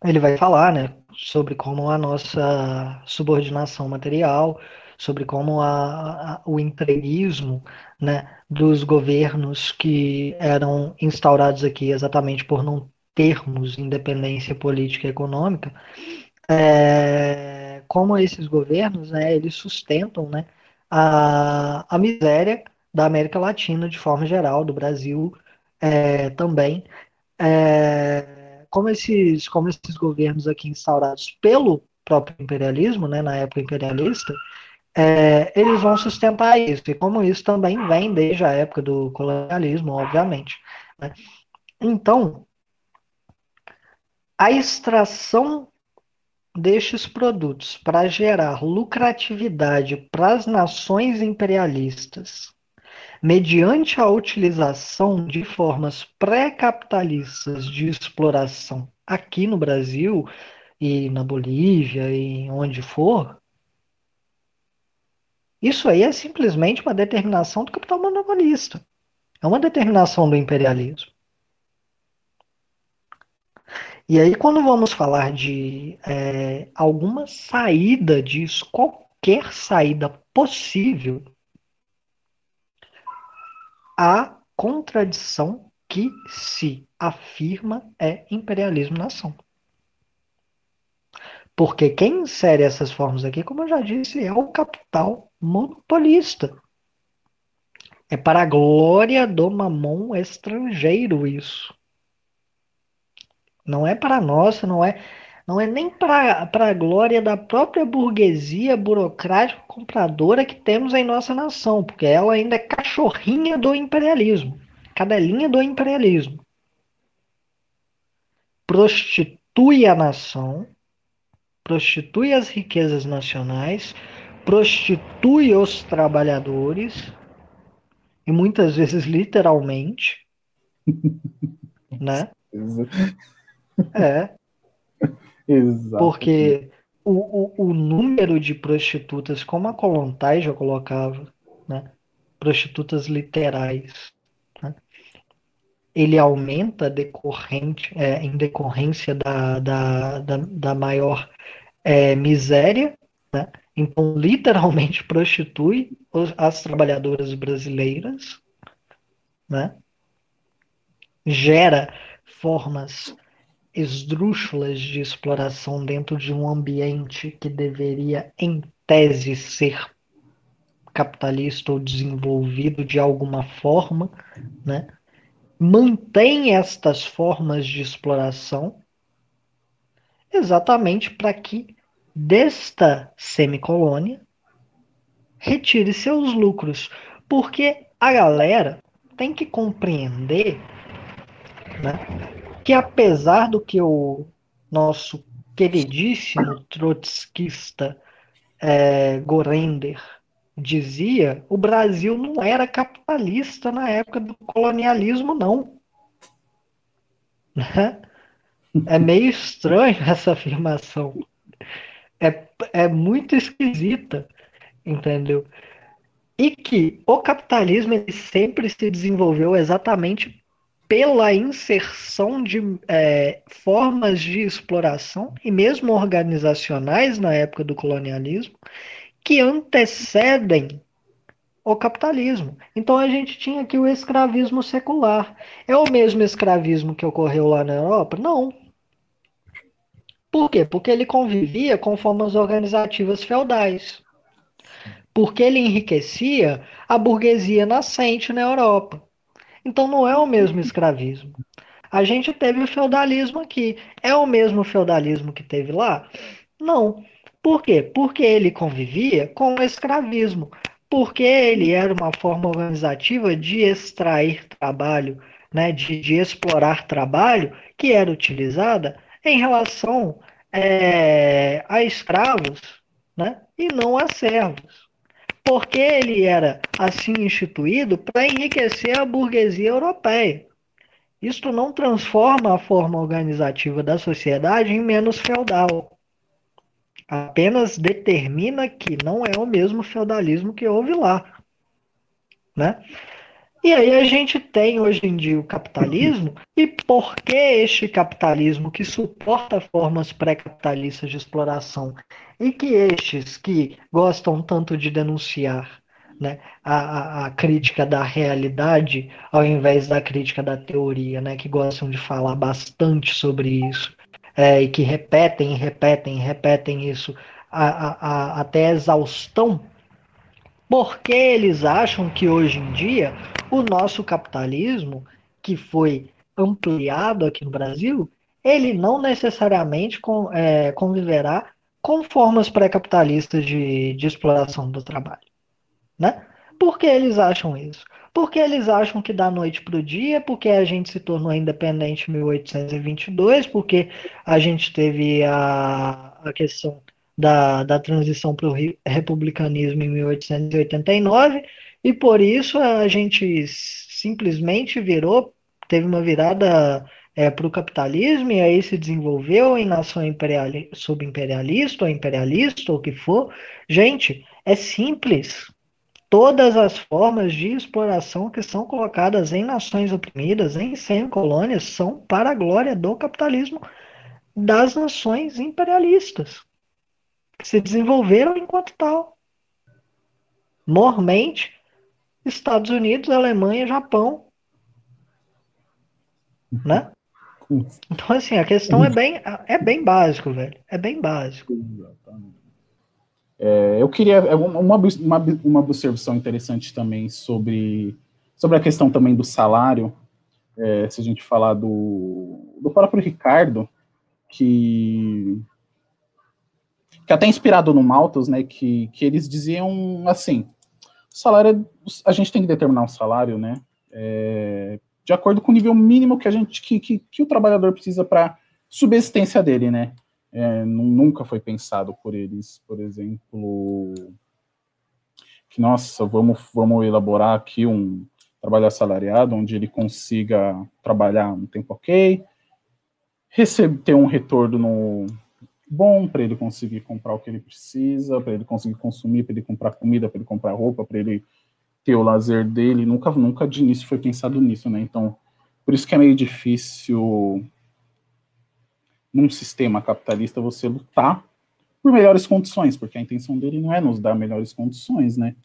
ele vai falar, né, sobre como a nossa subordinação material, sobre como a, a, o empreguismo, né, dos governos que eram instaurados aqui exatamente por não termos independência política e econômica, é, como esses governos, né, eles sustentam, né, a, a miséria da América Latina de forma geral, do Brasil é, também, é, como esses como esses governos aqui instaurados pelo próprio imperialismo, né, na época imperialista, é, eles vão sustentar isso, e como isso também vem desde a época do colonialismo, obviamente. Né? Então, a extração destes produtos para gerar lucratividade para as nações imperialistas, mediante a utilização de formas pré-capitalistas de exploração aqui no Brasil e na Bolívia e onde for, isso aí é simplesmente uma determinação do capital monopolista. É uma determinação do imperialismo. E aí, quando vamos falar de é, alguma saída disso, qualquer saída possível, a contradição que se afirma é imperialismo-nação. Porque quem insere essas formas aqui, como eu já disse, é o capital monopolista. É para a glória do mamão estrangeiro isso. Não é para nossa, não é, não é nem para a glória da própria burguesia burocrática compradora que temos em nossa nação, porque ela ainda é cachorrinha do imperialismo, cadelinha do imperialismo. Prostitui a nação prostitui as riquezas nacionais, prostitui os trabalhadores, e muitas vezes literalmente, né? É. Exato. Porque o, o, o número de prostitutas, como a Colontai já colocava, né? prostitutas literais, né? ele aumenta decorrente, é, em decorrência da, da, da, da maior é, miséria, né? então literalmente prostitui as trabalhadoras brasileiras, né? gera formas esdrúxulas de exploração dentro de um ambiente que deveria, em tese, ser capitalista ou desenvolvido de alguma forma, né? mantém estas formas de exploração exatamente para que desta semicolônia retire seus lucros, porque a galera tem que compreender né, que apesar do que o nosso queridíssimo trotskista é, Gorender dizia, o Brasil não era capitalista na época do colonialismo, não. Né? É meio estranho essa afirmação. É, é muito esquisita, entendeu? E que o capitalismo ele sempre se desenvolveu exatamente pela inserção de é, formas de exploração e mesmo organizacionais na época do colonialismo que antecedem o capitalismo. Então a gente tinha aqui o escravismo secular. É o mesmo escravismo que ocorreu lá na Europa? Não. Por quê? Porque ele convivia com formas organizativas feudais. Porque ele enriquecia a burguesia nascente na Europa. Então não é o mesmo escravismo. A gente teve o feudalismo aqui. É o mesmo feudalismo que teve lá? Não. Por quê? Porque ele convivia com o escravismo. Porque ele era uma forma organizativa de extrair trabalho, né, de, de explorar trabalho, que era utilizada em relação é, a escravos né, e não a servos. Porque ele era assim instituído para enriquecer a burguesia europeia. Isto não transforma a forma organizativa da sociedade em menos feudal. Apenas determina que não é o mesmo feudalismo que houve lá. Né? E aí a gente tem hoje em dia o capitalismo, e por que este capitalismo que suporta formas pré-capitalistas de exploração e que estes que gostam tanto de denunciar né, a, a, crítica da realidade ao invés da crítica da teoria, né, que gostam de falar bastante sobre isso é, e que repetem, repetem, repetem isso a, a, até exaustão, porque eles acham que hoje em dia o nosso capitalismo, que foi ampliado aqui no Brasil, ele não necessariamente com, é, conviverá com formas pré-capitalistas de, de exploração do trabalho. Né? Por que eles acham isso? Porque eles acham que da noite para o dia, porque a gente se tornou independente em 1822, porque a gente teve a, a questão da, da transição para o republicanismo em 1889, e por isso a gente simplesmente virou, teve uma virada é, para o capitalismo e aí se desenvolveu em nação imperiali subimperialista ou imperialista ou o que for. Gente, é simples. Todas as formas de exploração que são colocadas em nações oprimidas, em semi-colônias, são para a glória do capitalismo das nações imperialistas, se desenvolveram enquanto tal. Mormente, Estados Unidos, Alemanha, Japão, né? Então, assim, a questão é bem, é bem básico, velho. É bem básico. É, eu queria é, uma, uma, uma observação interessante também sobre, sobre a questão também do salário. É, se a gente falar do, do próprio Ricardo, que, que até inspirado no Malthus, né, que, que eles diziam assim, salário, a gente tem que determinar o salário, né, é, de acordo com o nível mínimo que a gente que, que, que o trabalhador precisa para subsistência dele, né? É, nunca foi pensado por eles, por exemplo, que nossa, vamos, vamos elaborar aqui um trabalho assalariado onde ele consiga trabalhar um tempo ok, receber ter um retorno no, bom para ele conseguir comprar o que ele precisa, para ele conseguir consumir, para ele comprar comida, para ele comprar roupa, para ele ter o lazer dele, nunca, nunca de início foi pensado nisso, né? Então, por isso que é meio difícil num sistema capitalista você lutar por melhores condições, porque a intenção dele não é nos dar melhores condições, né?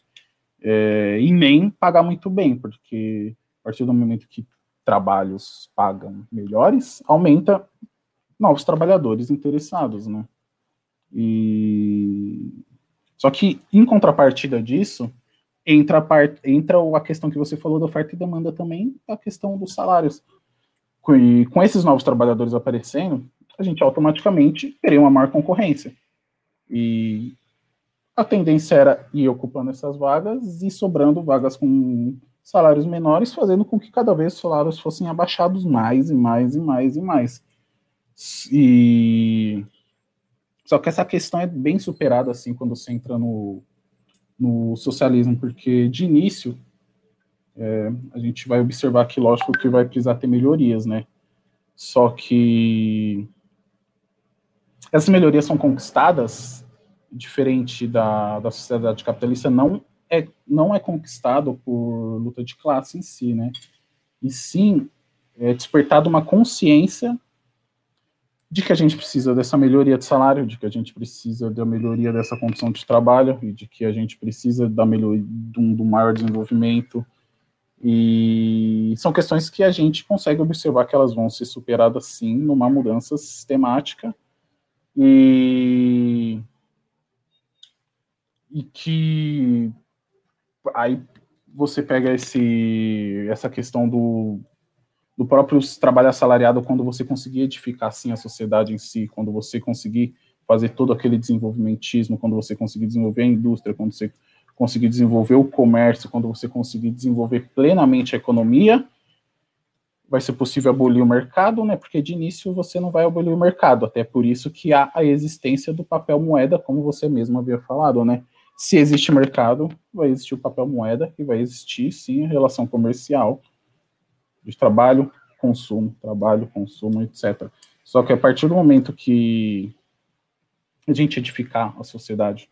É, e nem pagar muito bem, porque a partir do momento que trabalhos pagam melhores, aumenta novos trabalhadores interessados, né? E só que em contrapartida disso, entra a, part, entra a questão que você falou da oferta e demanda também, a questão dos salários. E com esses novos trabalhadores aparecendo, a gente automaticamente teria uma maior concorrência. E a tendência era ir ocupando essas vagas e sobrando vagas com salários menores, fazendo com que cada vez os salários fossem abaixados mais e mais e mais e mais. E só que essa questão é bem superada assim quando você entra no no socialismo, porque de início é, a gente vai observar que, lógico, que vai precisar ter melhorias, né? Só que essas melhorias são conquistadas, diferente da, da sociedade capitalista, não é, não é conquistado por luta de classe em si, né? E sim é despertada uma consciência de que a gente precisa dessa melhoria de salário, de que a gente precisa da melhoria dessa condição de trabalho e de que a gente precisa da melhoria do, do maior desenvolvimento. E são questões que a gente consegue observar que elas vão ser superadas sim numa mudança sistemática e, e que aí você pega esse, essa questão do, do próprio trabalho assalariado quando você conseguir edificar assim a sociedade em si, quando você conseguir fazer todo aquele desenvolvimentismo, quando você conseguir desenvolver a indústria, quando você conseguir desenvolver o comércio, quando você conseguir desenvolver plenamente a economia, vai ser possível abolir o mercado, né? Porque de início você não vai abolir o mercado, até por isso que há a existência do papel moeda, como você mesmo havia falado, né? Se existe mercado, vai existir o papel moeda e vai existir sim a relação comercial de trabalho, consumo, trabalho, consumo, etc. Só que a partir do momento que a gente edificar a sociedade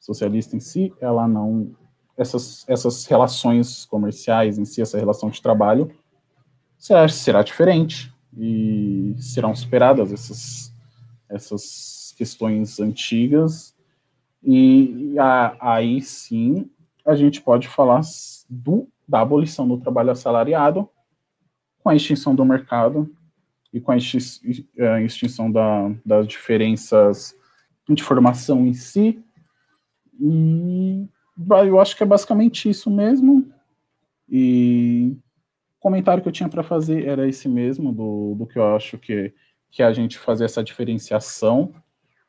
socialista em si, ela não essas, essas relações comerciais em si, essa relação de trabalho, será, será diferente e serão superadas essas, essas questões antigas e a, aí sim a gente pode falar do, da abolição do trabalho assalariado com a extinção do mercado e com a é, extinção da, das diferenças de formação em si. E eu acho que é basicamente isso mesmo. E o comentário que eu tinha para fazer era esse mesmo, do, do que eu acho que, que é a gente fazer essa diferenciação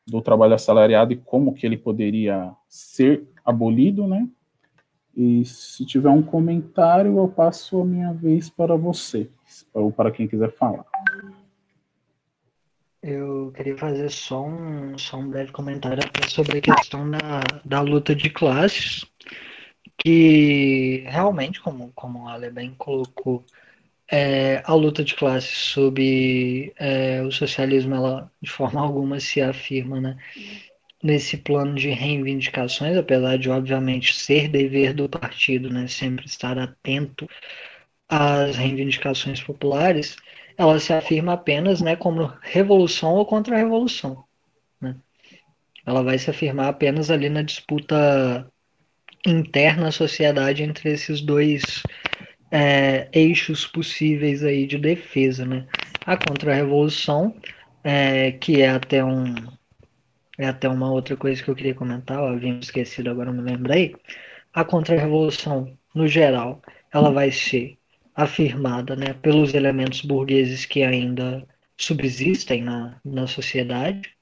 do trabalho assalariado e como que ele poderia ser abolido, né? E se tiver um comentário, eu passo a minha vez para você, ou para quem quiser falar. Eu queria fazer só um, só um breve comentário sobre a questão da, da luta de classes, que realmente, como, como o Ale bem colocou, é, a luta de classes sob é, o socialismo, ela de forma alguma se afirma né, nesse plano de reivindicações, apesar de, obviamente, ser dever do partido né, sempre estar atento às reivindicações populares, ela se afirma apenas né, como revolução ou contra-revolução. Né? Ela vai se afirmar apenas ali na disputa interna à sociedade entre esses dois é, eixos possíveis aí de defesa, né? A contra-revolução, é, que é até um é até uma outra coisa que eu queria comentar, eu havia esquecido, agora me lembrei. A contra-revolução, no geral, ela vai ser afirmada né, pelos elementos burgueses que ainda subsistem na, na sociedade,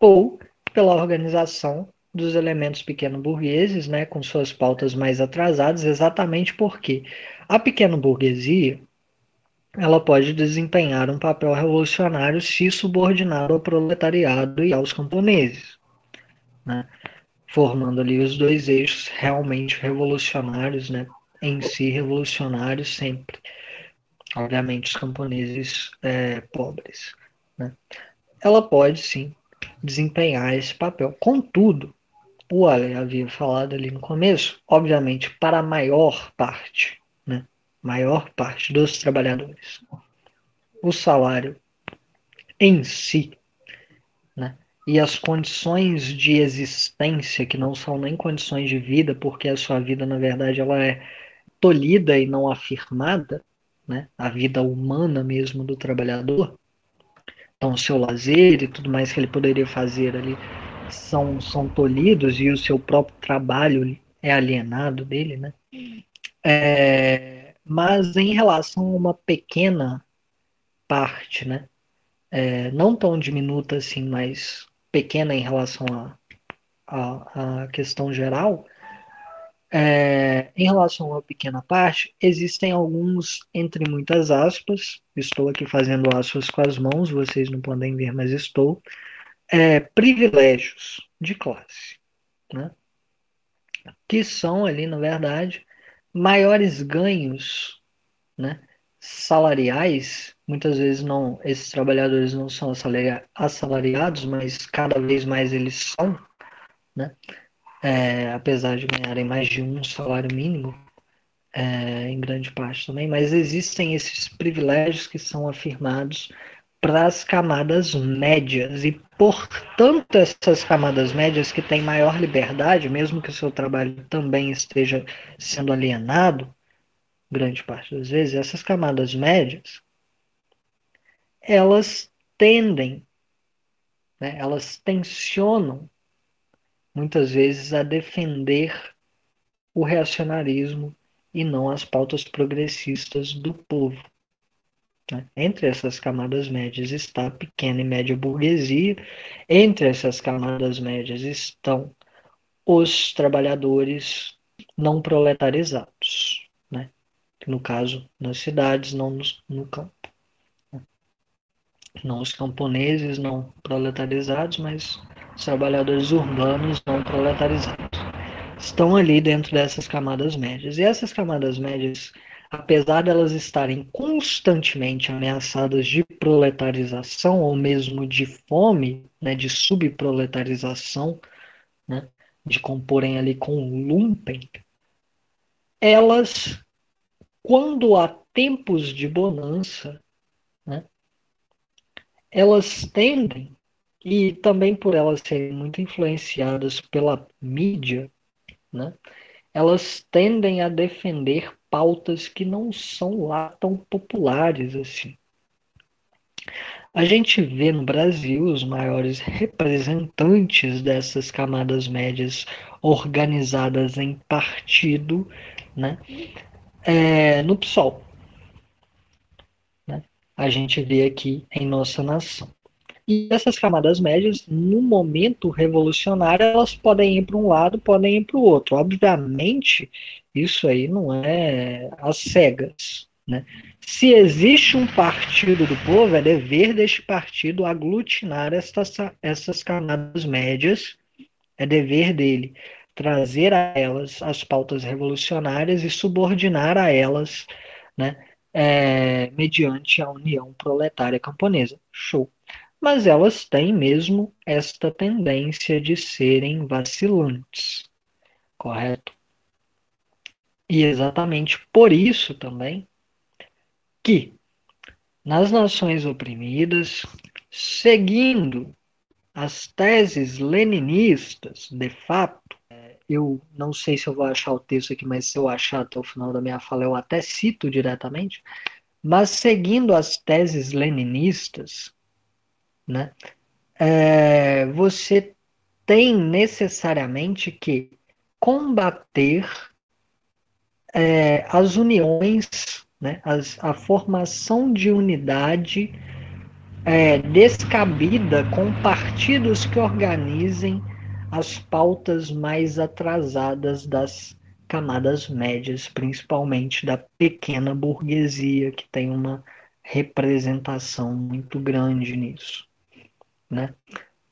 ou pela organização dos elementos pequeno-burgueses, né, com suas pautas mais atrasadas, exatamente porque a pequeno-burguesia ela pode desempenhar um papel revolucionário se subordinado ao proletariado e aos camponeses, né, formando ali os dois eixos realmente revolucionários, né, em si revolucionários sempre. Obviamente, os camponeses é, pobres. Né. Ela pode sim desempenhar esse papel. Contudo, o Ale havia falado ali no começo, obviamente, para a maior parte, maior parte dos trabalhadores, o salário em si, né, e as condições de existência, que não são nem condições de vida, porque a sua vida, na verdade, ela é tolhida e não afirmada, né, a vida humana mesmo do trabalhador, então o seu lazer e tudo mais que ele poderia fazer ali são, são tolhidos e o seu próprio trabalho é alienado dele, né? É, mas em relação a uma pequena parte, né? É, não tão diminuta assim, mas pequena em relação à questão geral, é, em relação a uma pequena parte, existem alguns, entre muitas aspas, estou aqui fazendo aspas com as mãos, vocês não podem ver, mas estou, é, privilégios de classe, né? que são ali, na verdade, maiores ganhos né, salariais. Muitas vezes não, esses trabalhadores não são assalariados, mas cada vez mais eles são, né? É, apesar de ganharem mais de um salário mínimo, é, em grande parte também, mas existem esses privilégios que são afirmados para as camadas médias. E, portanto, essas camadas médias que têm maior liberdade, mesmo que o seu trabalho também esteja sendo alienado, grande parte das vezes, essas camadas médias, elas tendem, né, elas tensionam, muitas vezes, a defender o reacionarismo e não as pautas progressistas do povo. Né? Entre essas camadas médias está a pequena e média burguesia, entre essas camadas médias estão os trabalhadores não proletarizados, né? no caso, nas cidades, não no, campo. Né? Não os camponeses não proletarizados, mas os trabalhadores urbanos não proletarizados. Estão ali dentro dessas camadas médias. E essas camadas médias apesar delas estarem constantemente ameaçadas de proletarização ou mesmo de fome, né, de subproletarização, né, de comporem ali com lumpen, elas, quando há tempos de bonança, né, elas tendem, e também por elas serem muito influenciadas pela mídia, né, elas tendem a defender pautas que não são lá tão populares assim. A gente vê no Brasil os maiores representantes dessas camadas médias organizadas em partido, né? É, no PSOL. Né? A gente vê aqui em nossa nação. E essas camadas médias, no momento revolucionário, elas podem ir para um lado, podem ir para o outro. Obviamente, isso aí não é às cegas. Né? Se existe um partido do povo, é dever deste partido aglutinar estas, essas camadas médias, é dever dele trazer a elas as pautas revolucionárias e subordinar a elas, né, é, mediante a União Proletária Camponesa. Show mas elas têm mesmo esta tendência de serem vacilantes, correto? E exatamente por isso também que nas nações oprimidas, seguindo as teses leninistas, de fato, eu não sei se eu vou achar o texto aqui, mas se eu achar até o final da minha fala, eu até cito diretamente, mas seguindo as teses leninistas, né? É, você tem necessariamente que combater é, as uniões, né? As, a formação de unidade é, descabida com partidos que organizem as pautas mais atrasadas das camadas médias, principalmente da pequena burguesia, que tem uma representação muito grande nisso. Né?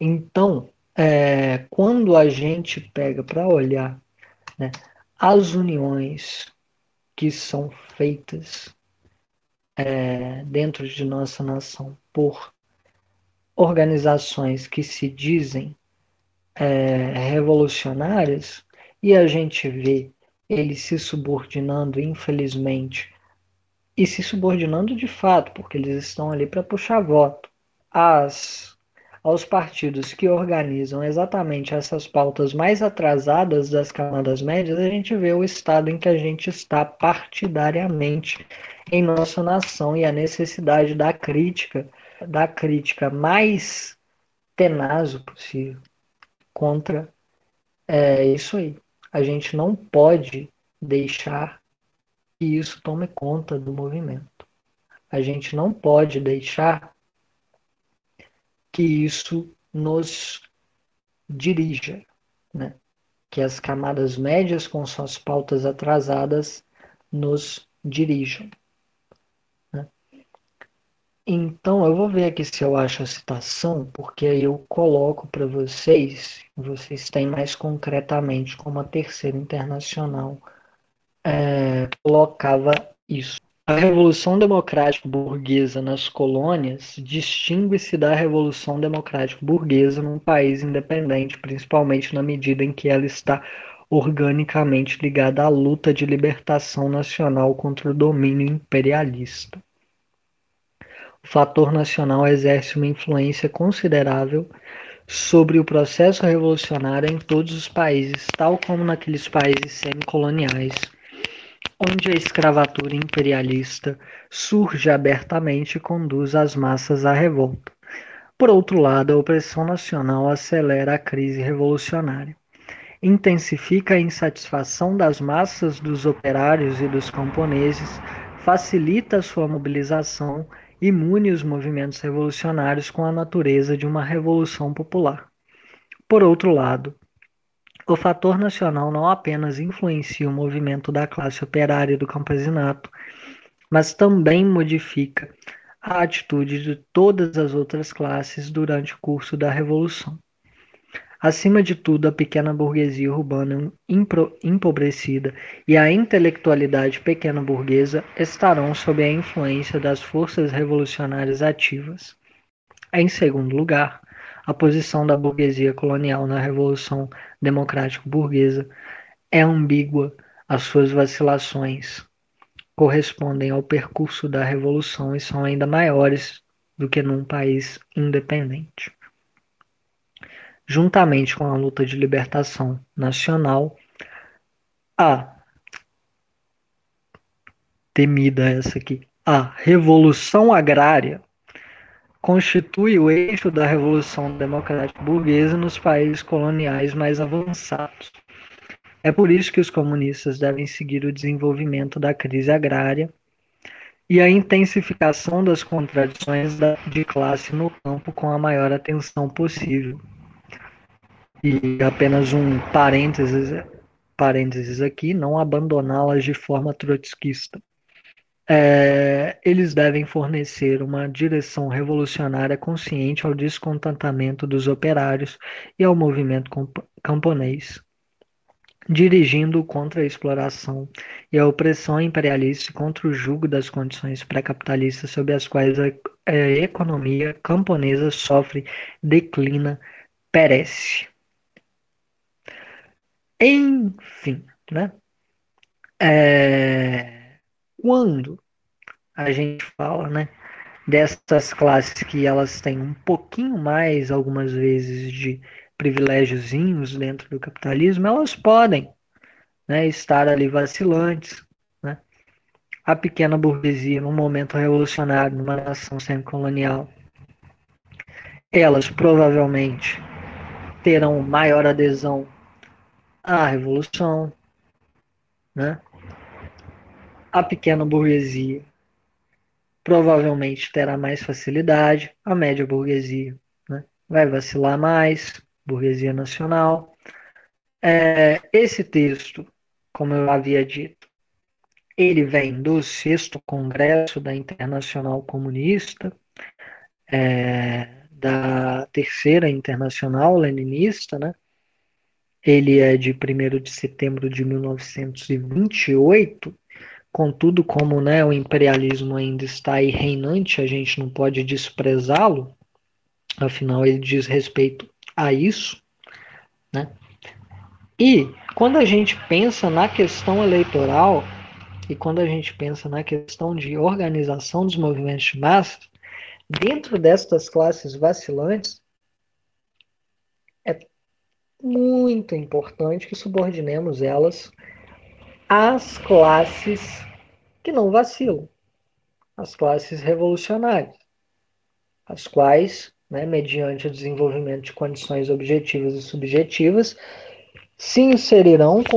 Então, é, quando a gente pega para olhar né, as uniões que são feitas é, dentro de nossa nação por organizações que se dizem é, revolucionárias e a gente vê eles se subordinando, infelizmente, e se subordinando de fato, porque eles estão ali para puxar voto, as aos partidos que organizam exatamente essas pautas mais atrasadas das camadas médias, a gente vê o estado em que a gente está partidariamente em nossa nação e a necessidade da crítica, da crítica mais tenaz possível contra é, isso aí. A gente não pode deixar que isso tome conta do movimento. A gente não pode deixar que isso nos dirija, né? que as camadas médias com suas pautas atrasadas nos dirijam. Né? Então, eu vou ver aqui se eu acho a citação, porque aí eu coloco para vocês, vocês têm mais concretamente como a Terceira Internacional é, colocava isso. A Revolução Democrática Burguesa nas colônias distingue-se da Revolução Democrática Burguesa num país independente, principalmente na medida em que ela está organicamente ligada à luta de libertação nacional contra o domínio imperialista. O fator nacional exerce uma influência considerável sobre o processo revolucionário em todos os países, tal como naqueles países semicoloniais onde a escravatura imperialista surge abertamente e conduz as massas à revolta. Por outro lado, a opressão nacional acelera a crise revolucionária. Intensifica a insatisfação das massas dos operários e dos camponeses, facilita sua mobilização e os movimentos revolucionários com a natureza de uma revolução popular. Por outro lado, o fator nacional não apenas influencia o movimento da classe operária do campesinato, mas também modifica a atitude de todas as outras classes durante o curso da Revolução. Acima de tudo, a pequena burguesia urbana empobrecida e a intelectualidade pequena burguesa estarão sob a influência das forças revolucionárias ativas. Em segundo lugar, a posição da burguesia colonial na Revolução Democrática Burguesa é ambígua, as suas vacilações correspondem ao percurso da Revolução e são ainda maiores do que num país independente. Juntamente com a luta de libertação nacional, a temida essa aqui, a revolução agrária constitui o eixo da revolução democrática burguesa nos países coloniais mais avançados. É por isso que os comunistas devem seguir o desenvolvimento da crise agrária e a intensificação das contradições de classe no campo com a maior atenção possível. E apenas um parênteses, parênteses aqui, não abandoná-las de forma trotskista. É, eles devem fornecer uma direção revolucionária consciente ao descontentamento dos operários e ao movimento camponês, dirigindo contra a exploração e a opressão imperialista e contra o jugo das condições pré-capitalistas sob as quais a, a economia camponesa sofre, declina, perece. Enfim, né? É, quando a gente fala, né, dessas classes que elas têm um pouquinho mais, algumas vezes, de privilégiozinhos dentro do capitalismo, elas podem né, estar ali vacilantes. Né? A pequena burguesia, num momento revolucionário, numa nação semi-colonial, elas provavelmente terão maior adesão a revolução, né? A pequena burguesia provavelmente terá mais facilidade, a média burguesia né? vai vacilar mais, burguesia nacional. É, esse texto, como eu havia dito, ele vem do sexto congresso da Internacional Comunista, é, da terceira Internacional Leninista, né? Ele é de 1 de setembro de 1928. Contudo, como né, o imperialismo ainda está aí reinante, a gente não pode desprezá-lo. Afinal, ele diz respeito a isso. Né? E quando a gente pensa na questão eleitoral e quando a gente pensa na questão de organização dos movimentos de massa, dentro destas classes vacilantes, muito importante que subordinemos elas às classes que não vacilam, as classes revolucionárias, as quais, né, mediante o desenvolvimento de condições objetivas e subjetivas, se inserirão com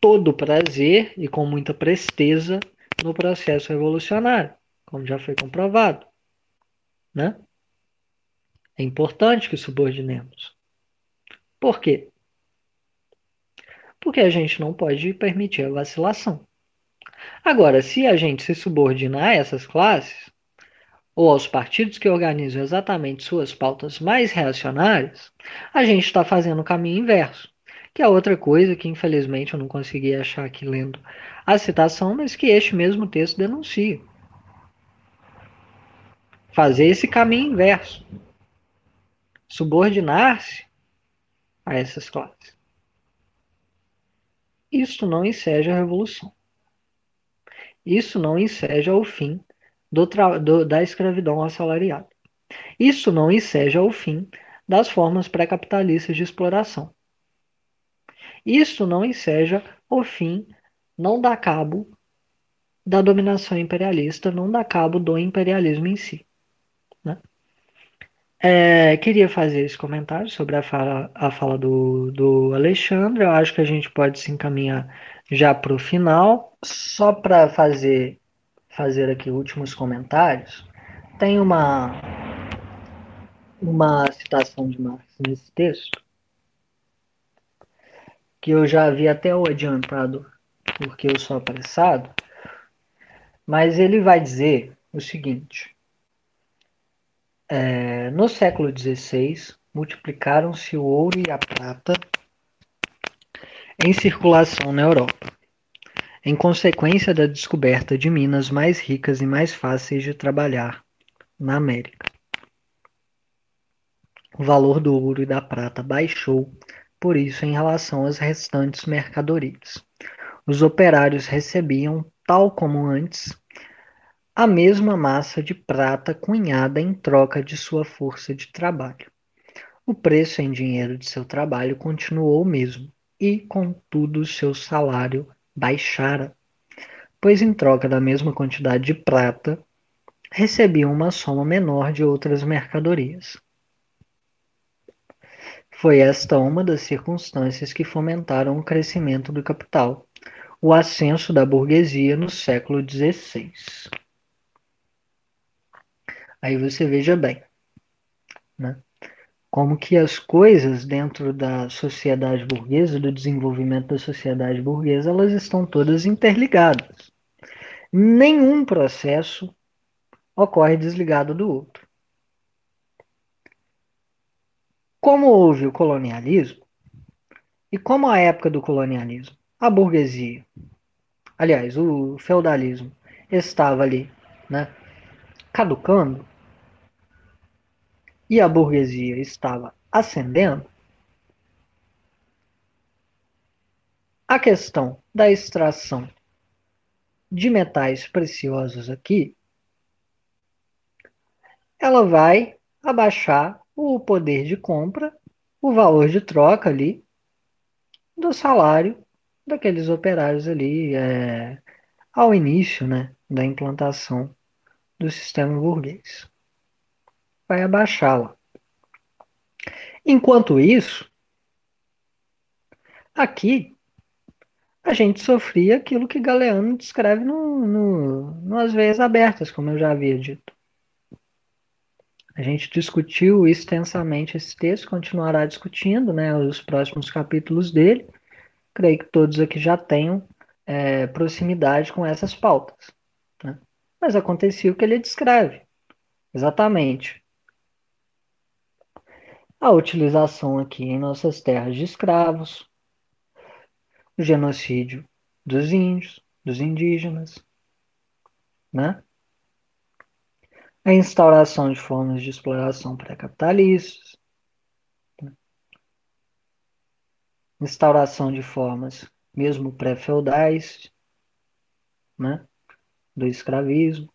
todo prazer e com muita presteza no processo revolucionário, como já foi comprovado. Né? É importante que subordinemos. Por quê? Porque a gente não pode permitir a vacilação. Agora, se a gente se subordinar a essas classes, ou aos partidos que organizam exatamente suas pautas mais reacionárias, a gente está fazendo o caminho inverso. Que é outra coisa que, infelizmente, eu não consegui achar aqui lendo a citação, mas que este mesmo texto denuncia. Fazer esse caminho inverso. Subordinar-se a essas classes. Isso não enseja a revolução. Isso não enseja o fim do do, da escravidão assalariada. Isso não enseja o fim das formas pré-capitalistas de exploração. Isso não enseja o fim, não dá cabo da dominação imperialista, não dá cabo do imperialismo em si. Né? É, queria fazer esse comentário sobre a fala, a fala do, do Alexandre. Eu acho que a gente pode se encaminhar já para o final. Só para fazer, fazer aqui últimos comentários, tem uma, uma citação de Marx nesse texto que eu já havia até o adiantado porque eu sou apressado, mas ele vai dizer o seguinte é, no século XVI, multiplicaram-se o ouro e a prata em circulação na Europa, em consequência da descoberta de minas mais ricas e mais fáceis de trabalhar na América. O valor do ouro e da prata baixou, por isso, em relação às restantes mercadorias. Os operários recebiam, tal como antes, a mesma massa de prata cunhada em troca de sua força de trabalho. O preço em dinheiro de seu trabalho continuou o mesmo, e, contudo, seu salário baixara, pois em troca da mesma quantidade de prata, recebiam uma soma menor de outras mercadorias. Foi esta uma das circunstâncias que fomentaram o crescimento do capital, o ascenso da burguesia no século XVI. Aí você veja bem, né? como que as coisas dentro da sociedade burguesa, do desenvolvimento da sociedade burguesa, elas estão todas interligadas. Nenhum processo ocorre desligado do outro. Como houve o colonialismo, e como a época do colonialismo, a burguesia, aliás, o feudalismo, estava ali, né, caducando, e a burguesia estava ascendendo, a questão da extração de metais preciosos aqui, ela vai abaixar o poder de compra, o valor de troca ali do salário daqueles operários ali é, ao início né, da implantação do sistema burguês vai abaixá-la. Enquanto isso, aqui a gente sofria aquilo que Galeano descreve no, no, nas veias abertas, como eu já havia dito. A gente discutiu extensamente esse texto, continuará discutindo né, os próximos capítulos dele. Creio que todos aqui já tenham é, proximidade com essas pautas. Né? Mas acontecia o que ele descreve. Exatamente a utilização aqui em nossas terras de escravos, o genocídio dos índios, dos indígenas, né? a instauração de formas de exploração pré-capitalistas, né? instauração de formas mesmo pré-feudais, né? do escravismo,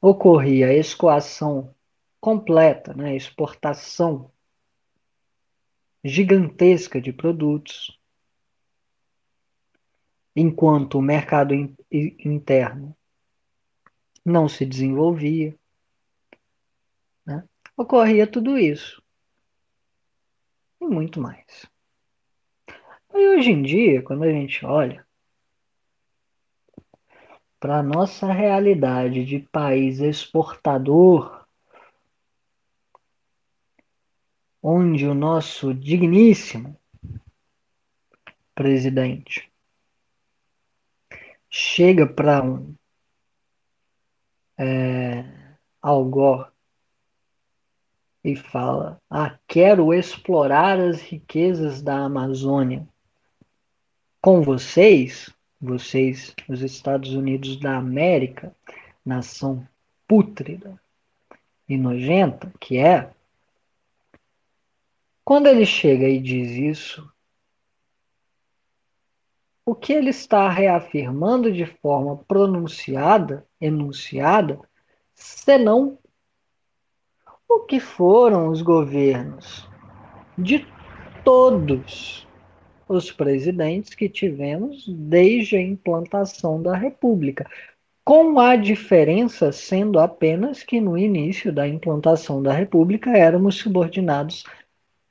ocorria a escoação completa, né? exportação gigantesca de produtos, enquanto o mercado in interno não se desenvolvia. Né? Ocorria tudo isso. E muito mais. E hoje em dia, quando a gente olha para a nossa realidade de país exportador onde o nosso digníssimo presidente chega para um é, Algor e fala: Ah, quero explorar as riquezas da Amazônia. Com vocês, vocês, os Estados Unidos da América, nação pútrida e nojenta que é, quando ele chega e diz isso, o que ele está reafirmando de forma pronunciada, enunciada, senão o que foram os governos de todos os presidentes que tivemos desde a implantação da República, com a diferença sendo apenas que no início da implantação da República éramos subordinados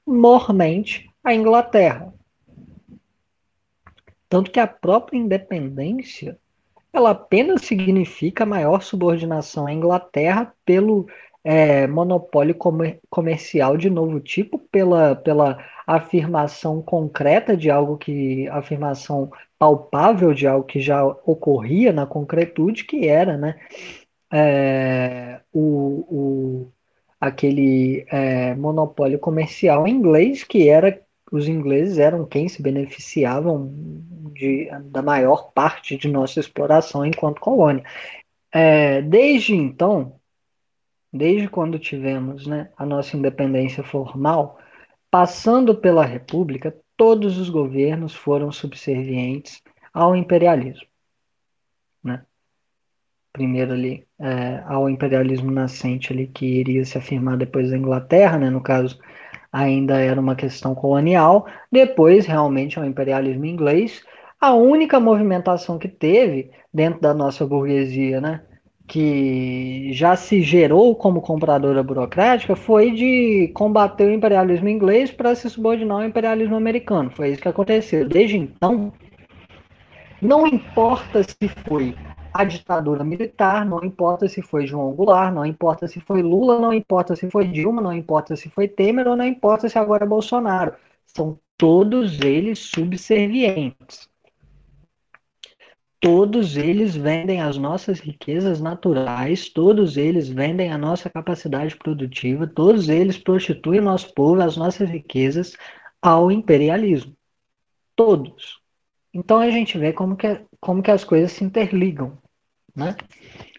mormente a Inglaterra. Tanto que a própria independência ela apenas significa maior subordinação à Inglaterra pelo é, monopólio comer comercial de novo tipo, pela, pela afirmação concreta de algo que. afirmação palpável de algo que já ocorria na concretude, que era né, é, o, o aquele é, monopólio comercial inglês, que era os ingleses eram quem se beneficiavam de, da maior parte de nossa exploração enquanto colônia. É, desde então, desde quando tivemos né, a nossa independência formal, passando pela República, todos os governos foram subservientes ao imperialismo. Primeiro ali é, ao imperialismo nascente ali que iria se afirmar depois da Inglaterra, né, no caso ainda era uma questão colonial, depois realmente é o imperialismo inglês. A única movimentação que teve dentro da nossa burguesia, né, que já se gerou como compradora burocrática, foi de combater o imperialismo inglês para se subordinar ao imperialismo americano. Foi isso que aconteceu. Desde então, não importa se foi a ditadura militar, não importa se foi João Goulart, não importa se foi Lula, não importa se foi Dilma, não importa se foi Temer ou não importa se agora é Bolsonaro. São todos eles subservientes. Todos eles vendem as nossas riquezas naturais, todos eles vendem a nossa capacidade produtiva, todos eles prostituem o nosso povo, as nossas riquezas ao imperialismo. Todos. Então a gente vê como que, como que as coisas se interligam né?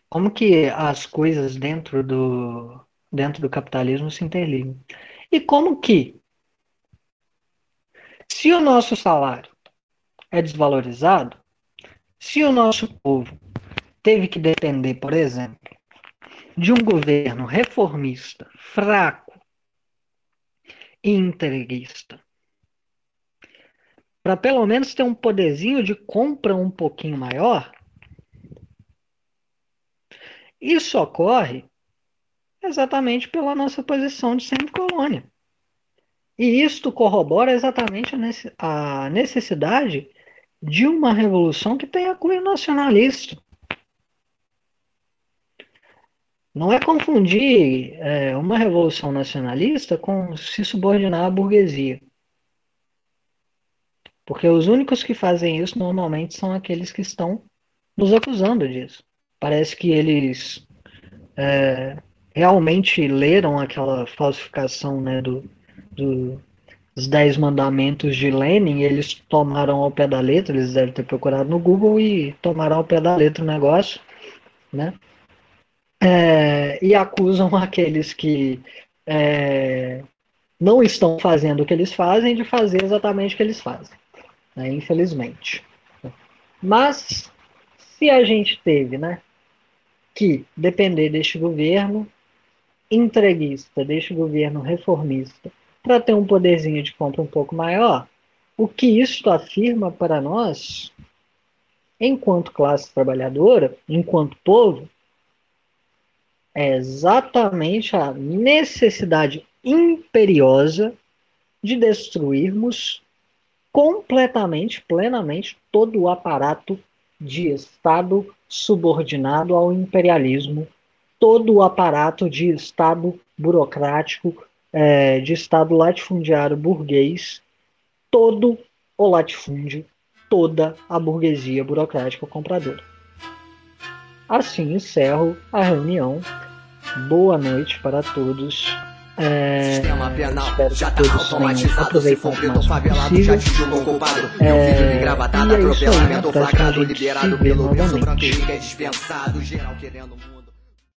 Como que as coisas dentro do, dentro do capitalismo se interligam. E como que, se o nosso salário é desvalorizado, se o nosso povo teve que depender, por exemplo, de um governo reformista, fraco e entreguista, para pelo menos ter um poderzinho de compra um pouquinho maior, isso ocorre exatamente pela nossa posição de sempre colônia. E isto corrobora exatamente a necessidade de uma revolução que tenha cunho nacionalista. Não é confundir é, uma revolução nacionalista com se subordinar à burguesia. Porque os únicos que fazem isso normalmente são aqueles que estão nos acusando disso. Parece que eles é, realmente leram aquela falsificação né, do, do, dos Dez Mandamentos de Lenin, eles tomaram ao pé da letra, eles devem ter procurado no Google e tomaram ao pé da letra o negócio, né? É, e acusam aqueles que é, não estão fazendo o que eles fazem de fazer exatamente o que eles fazem, né, infelizmente. Mas se a gente teve, né, que depender deste governo entreguista, deste governo reformista, para ter um poderzinho de compra um pouco maior, o que isso afirma para nós, enquanto classe trabalhadora, enquanto povo, é exatamente a necessidade imperiosa de destruirmos completamente, plenamente, todo o aparato de Estado subordinado ao imperialismo, todo o aparato de Estado burocrático, é, de Estado latifundiário burguês, todo o latifúndio, toda a burguesia burocrática compradora. Assim encerro a reunião. Boa noite para todos. É, Sistema penal já tá automatizado. Se for preto favelado, já atingiu o culpado. Meu filho engravatado, atropelamento, flagado, liberado pelo. Pra que é dispensado, geral querendo.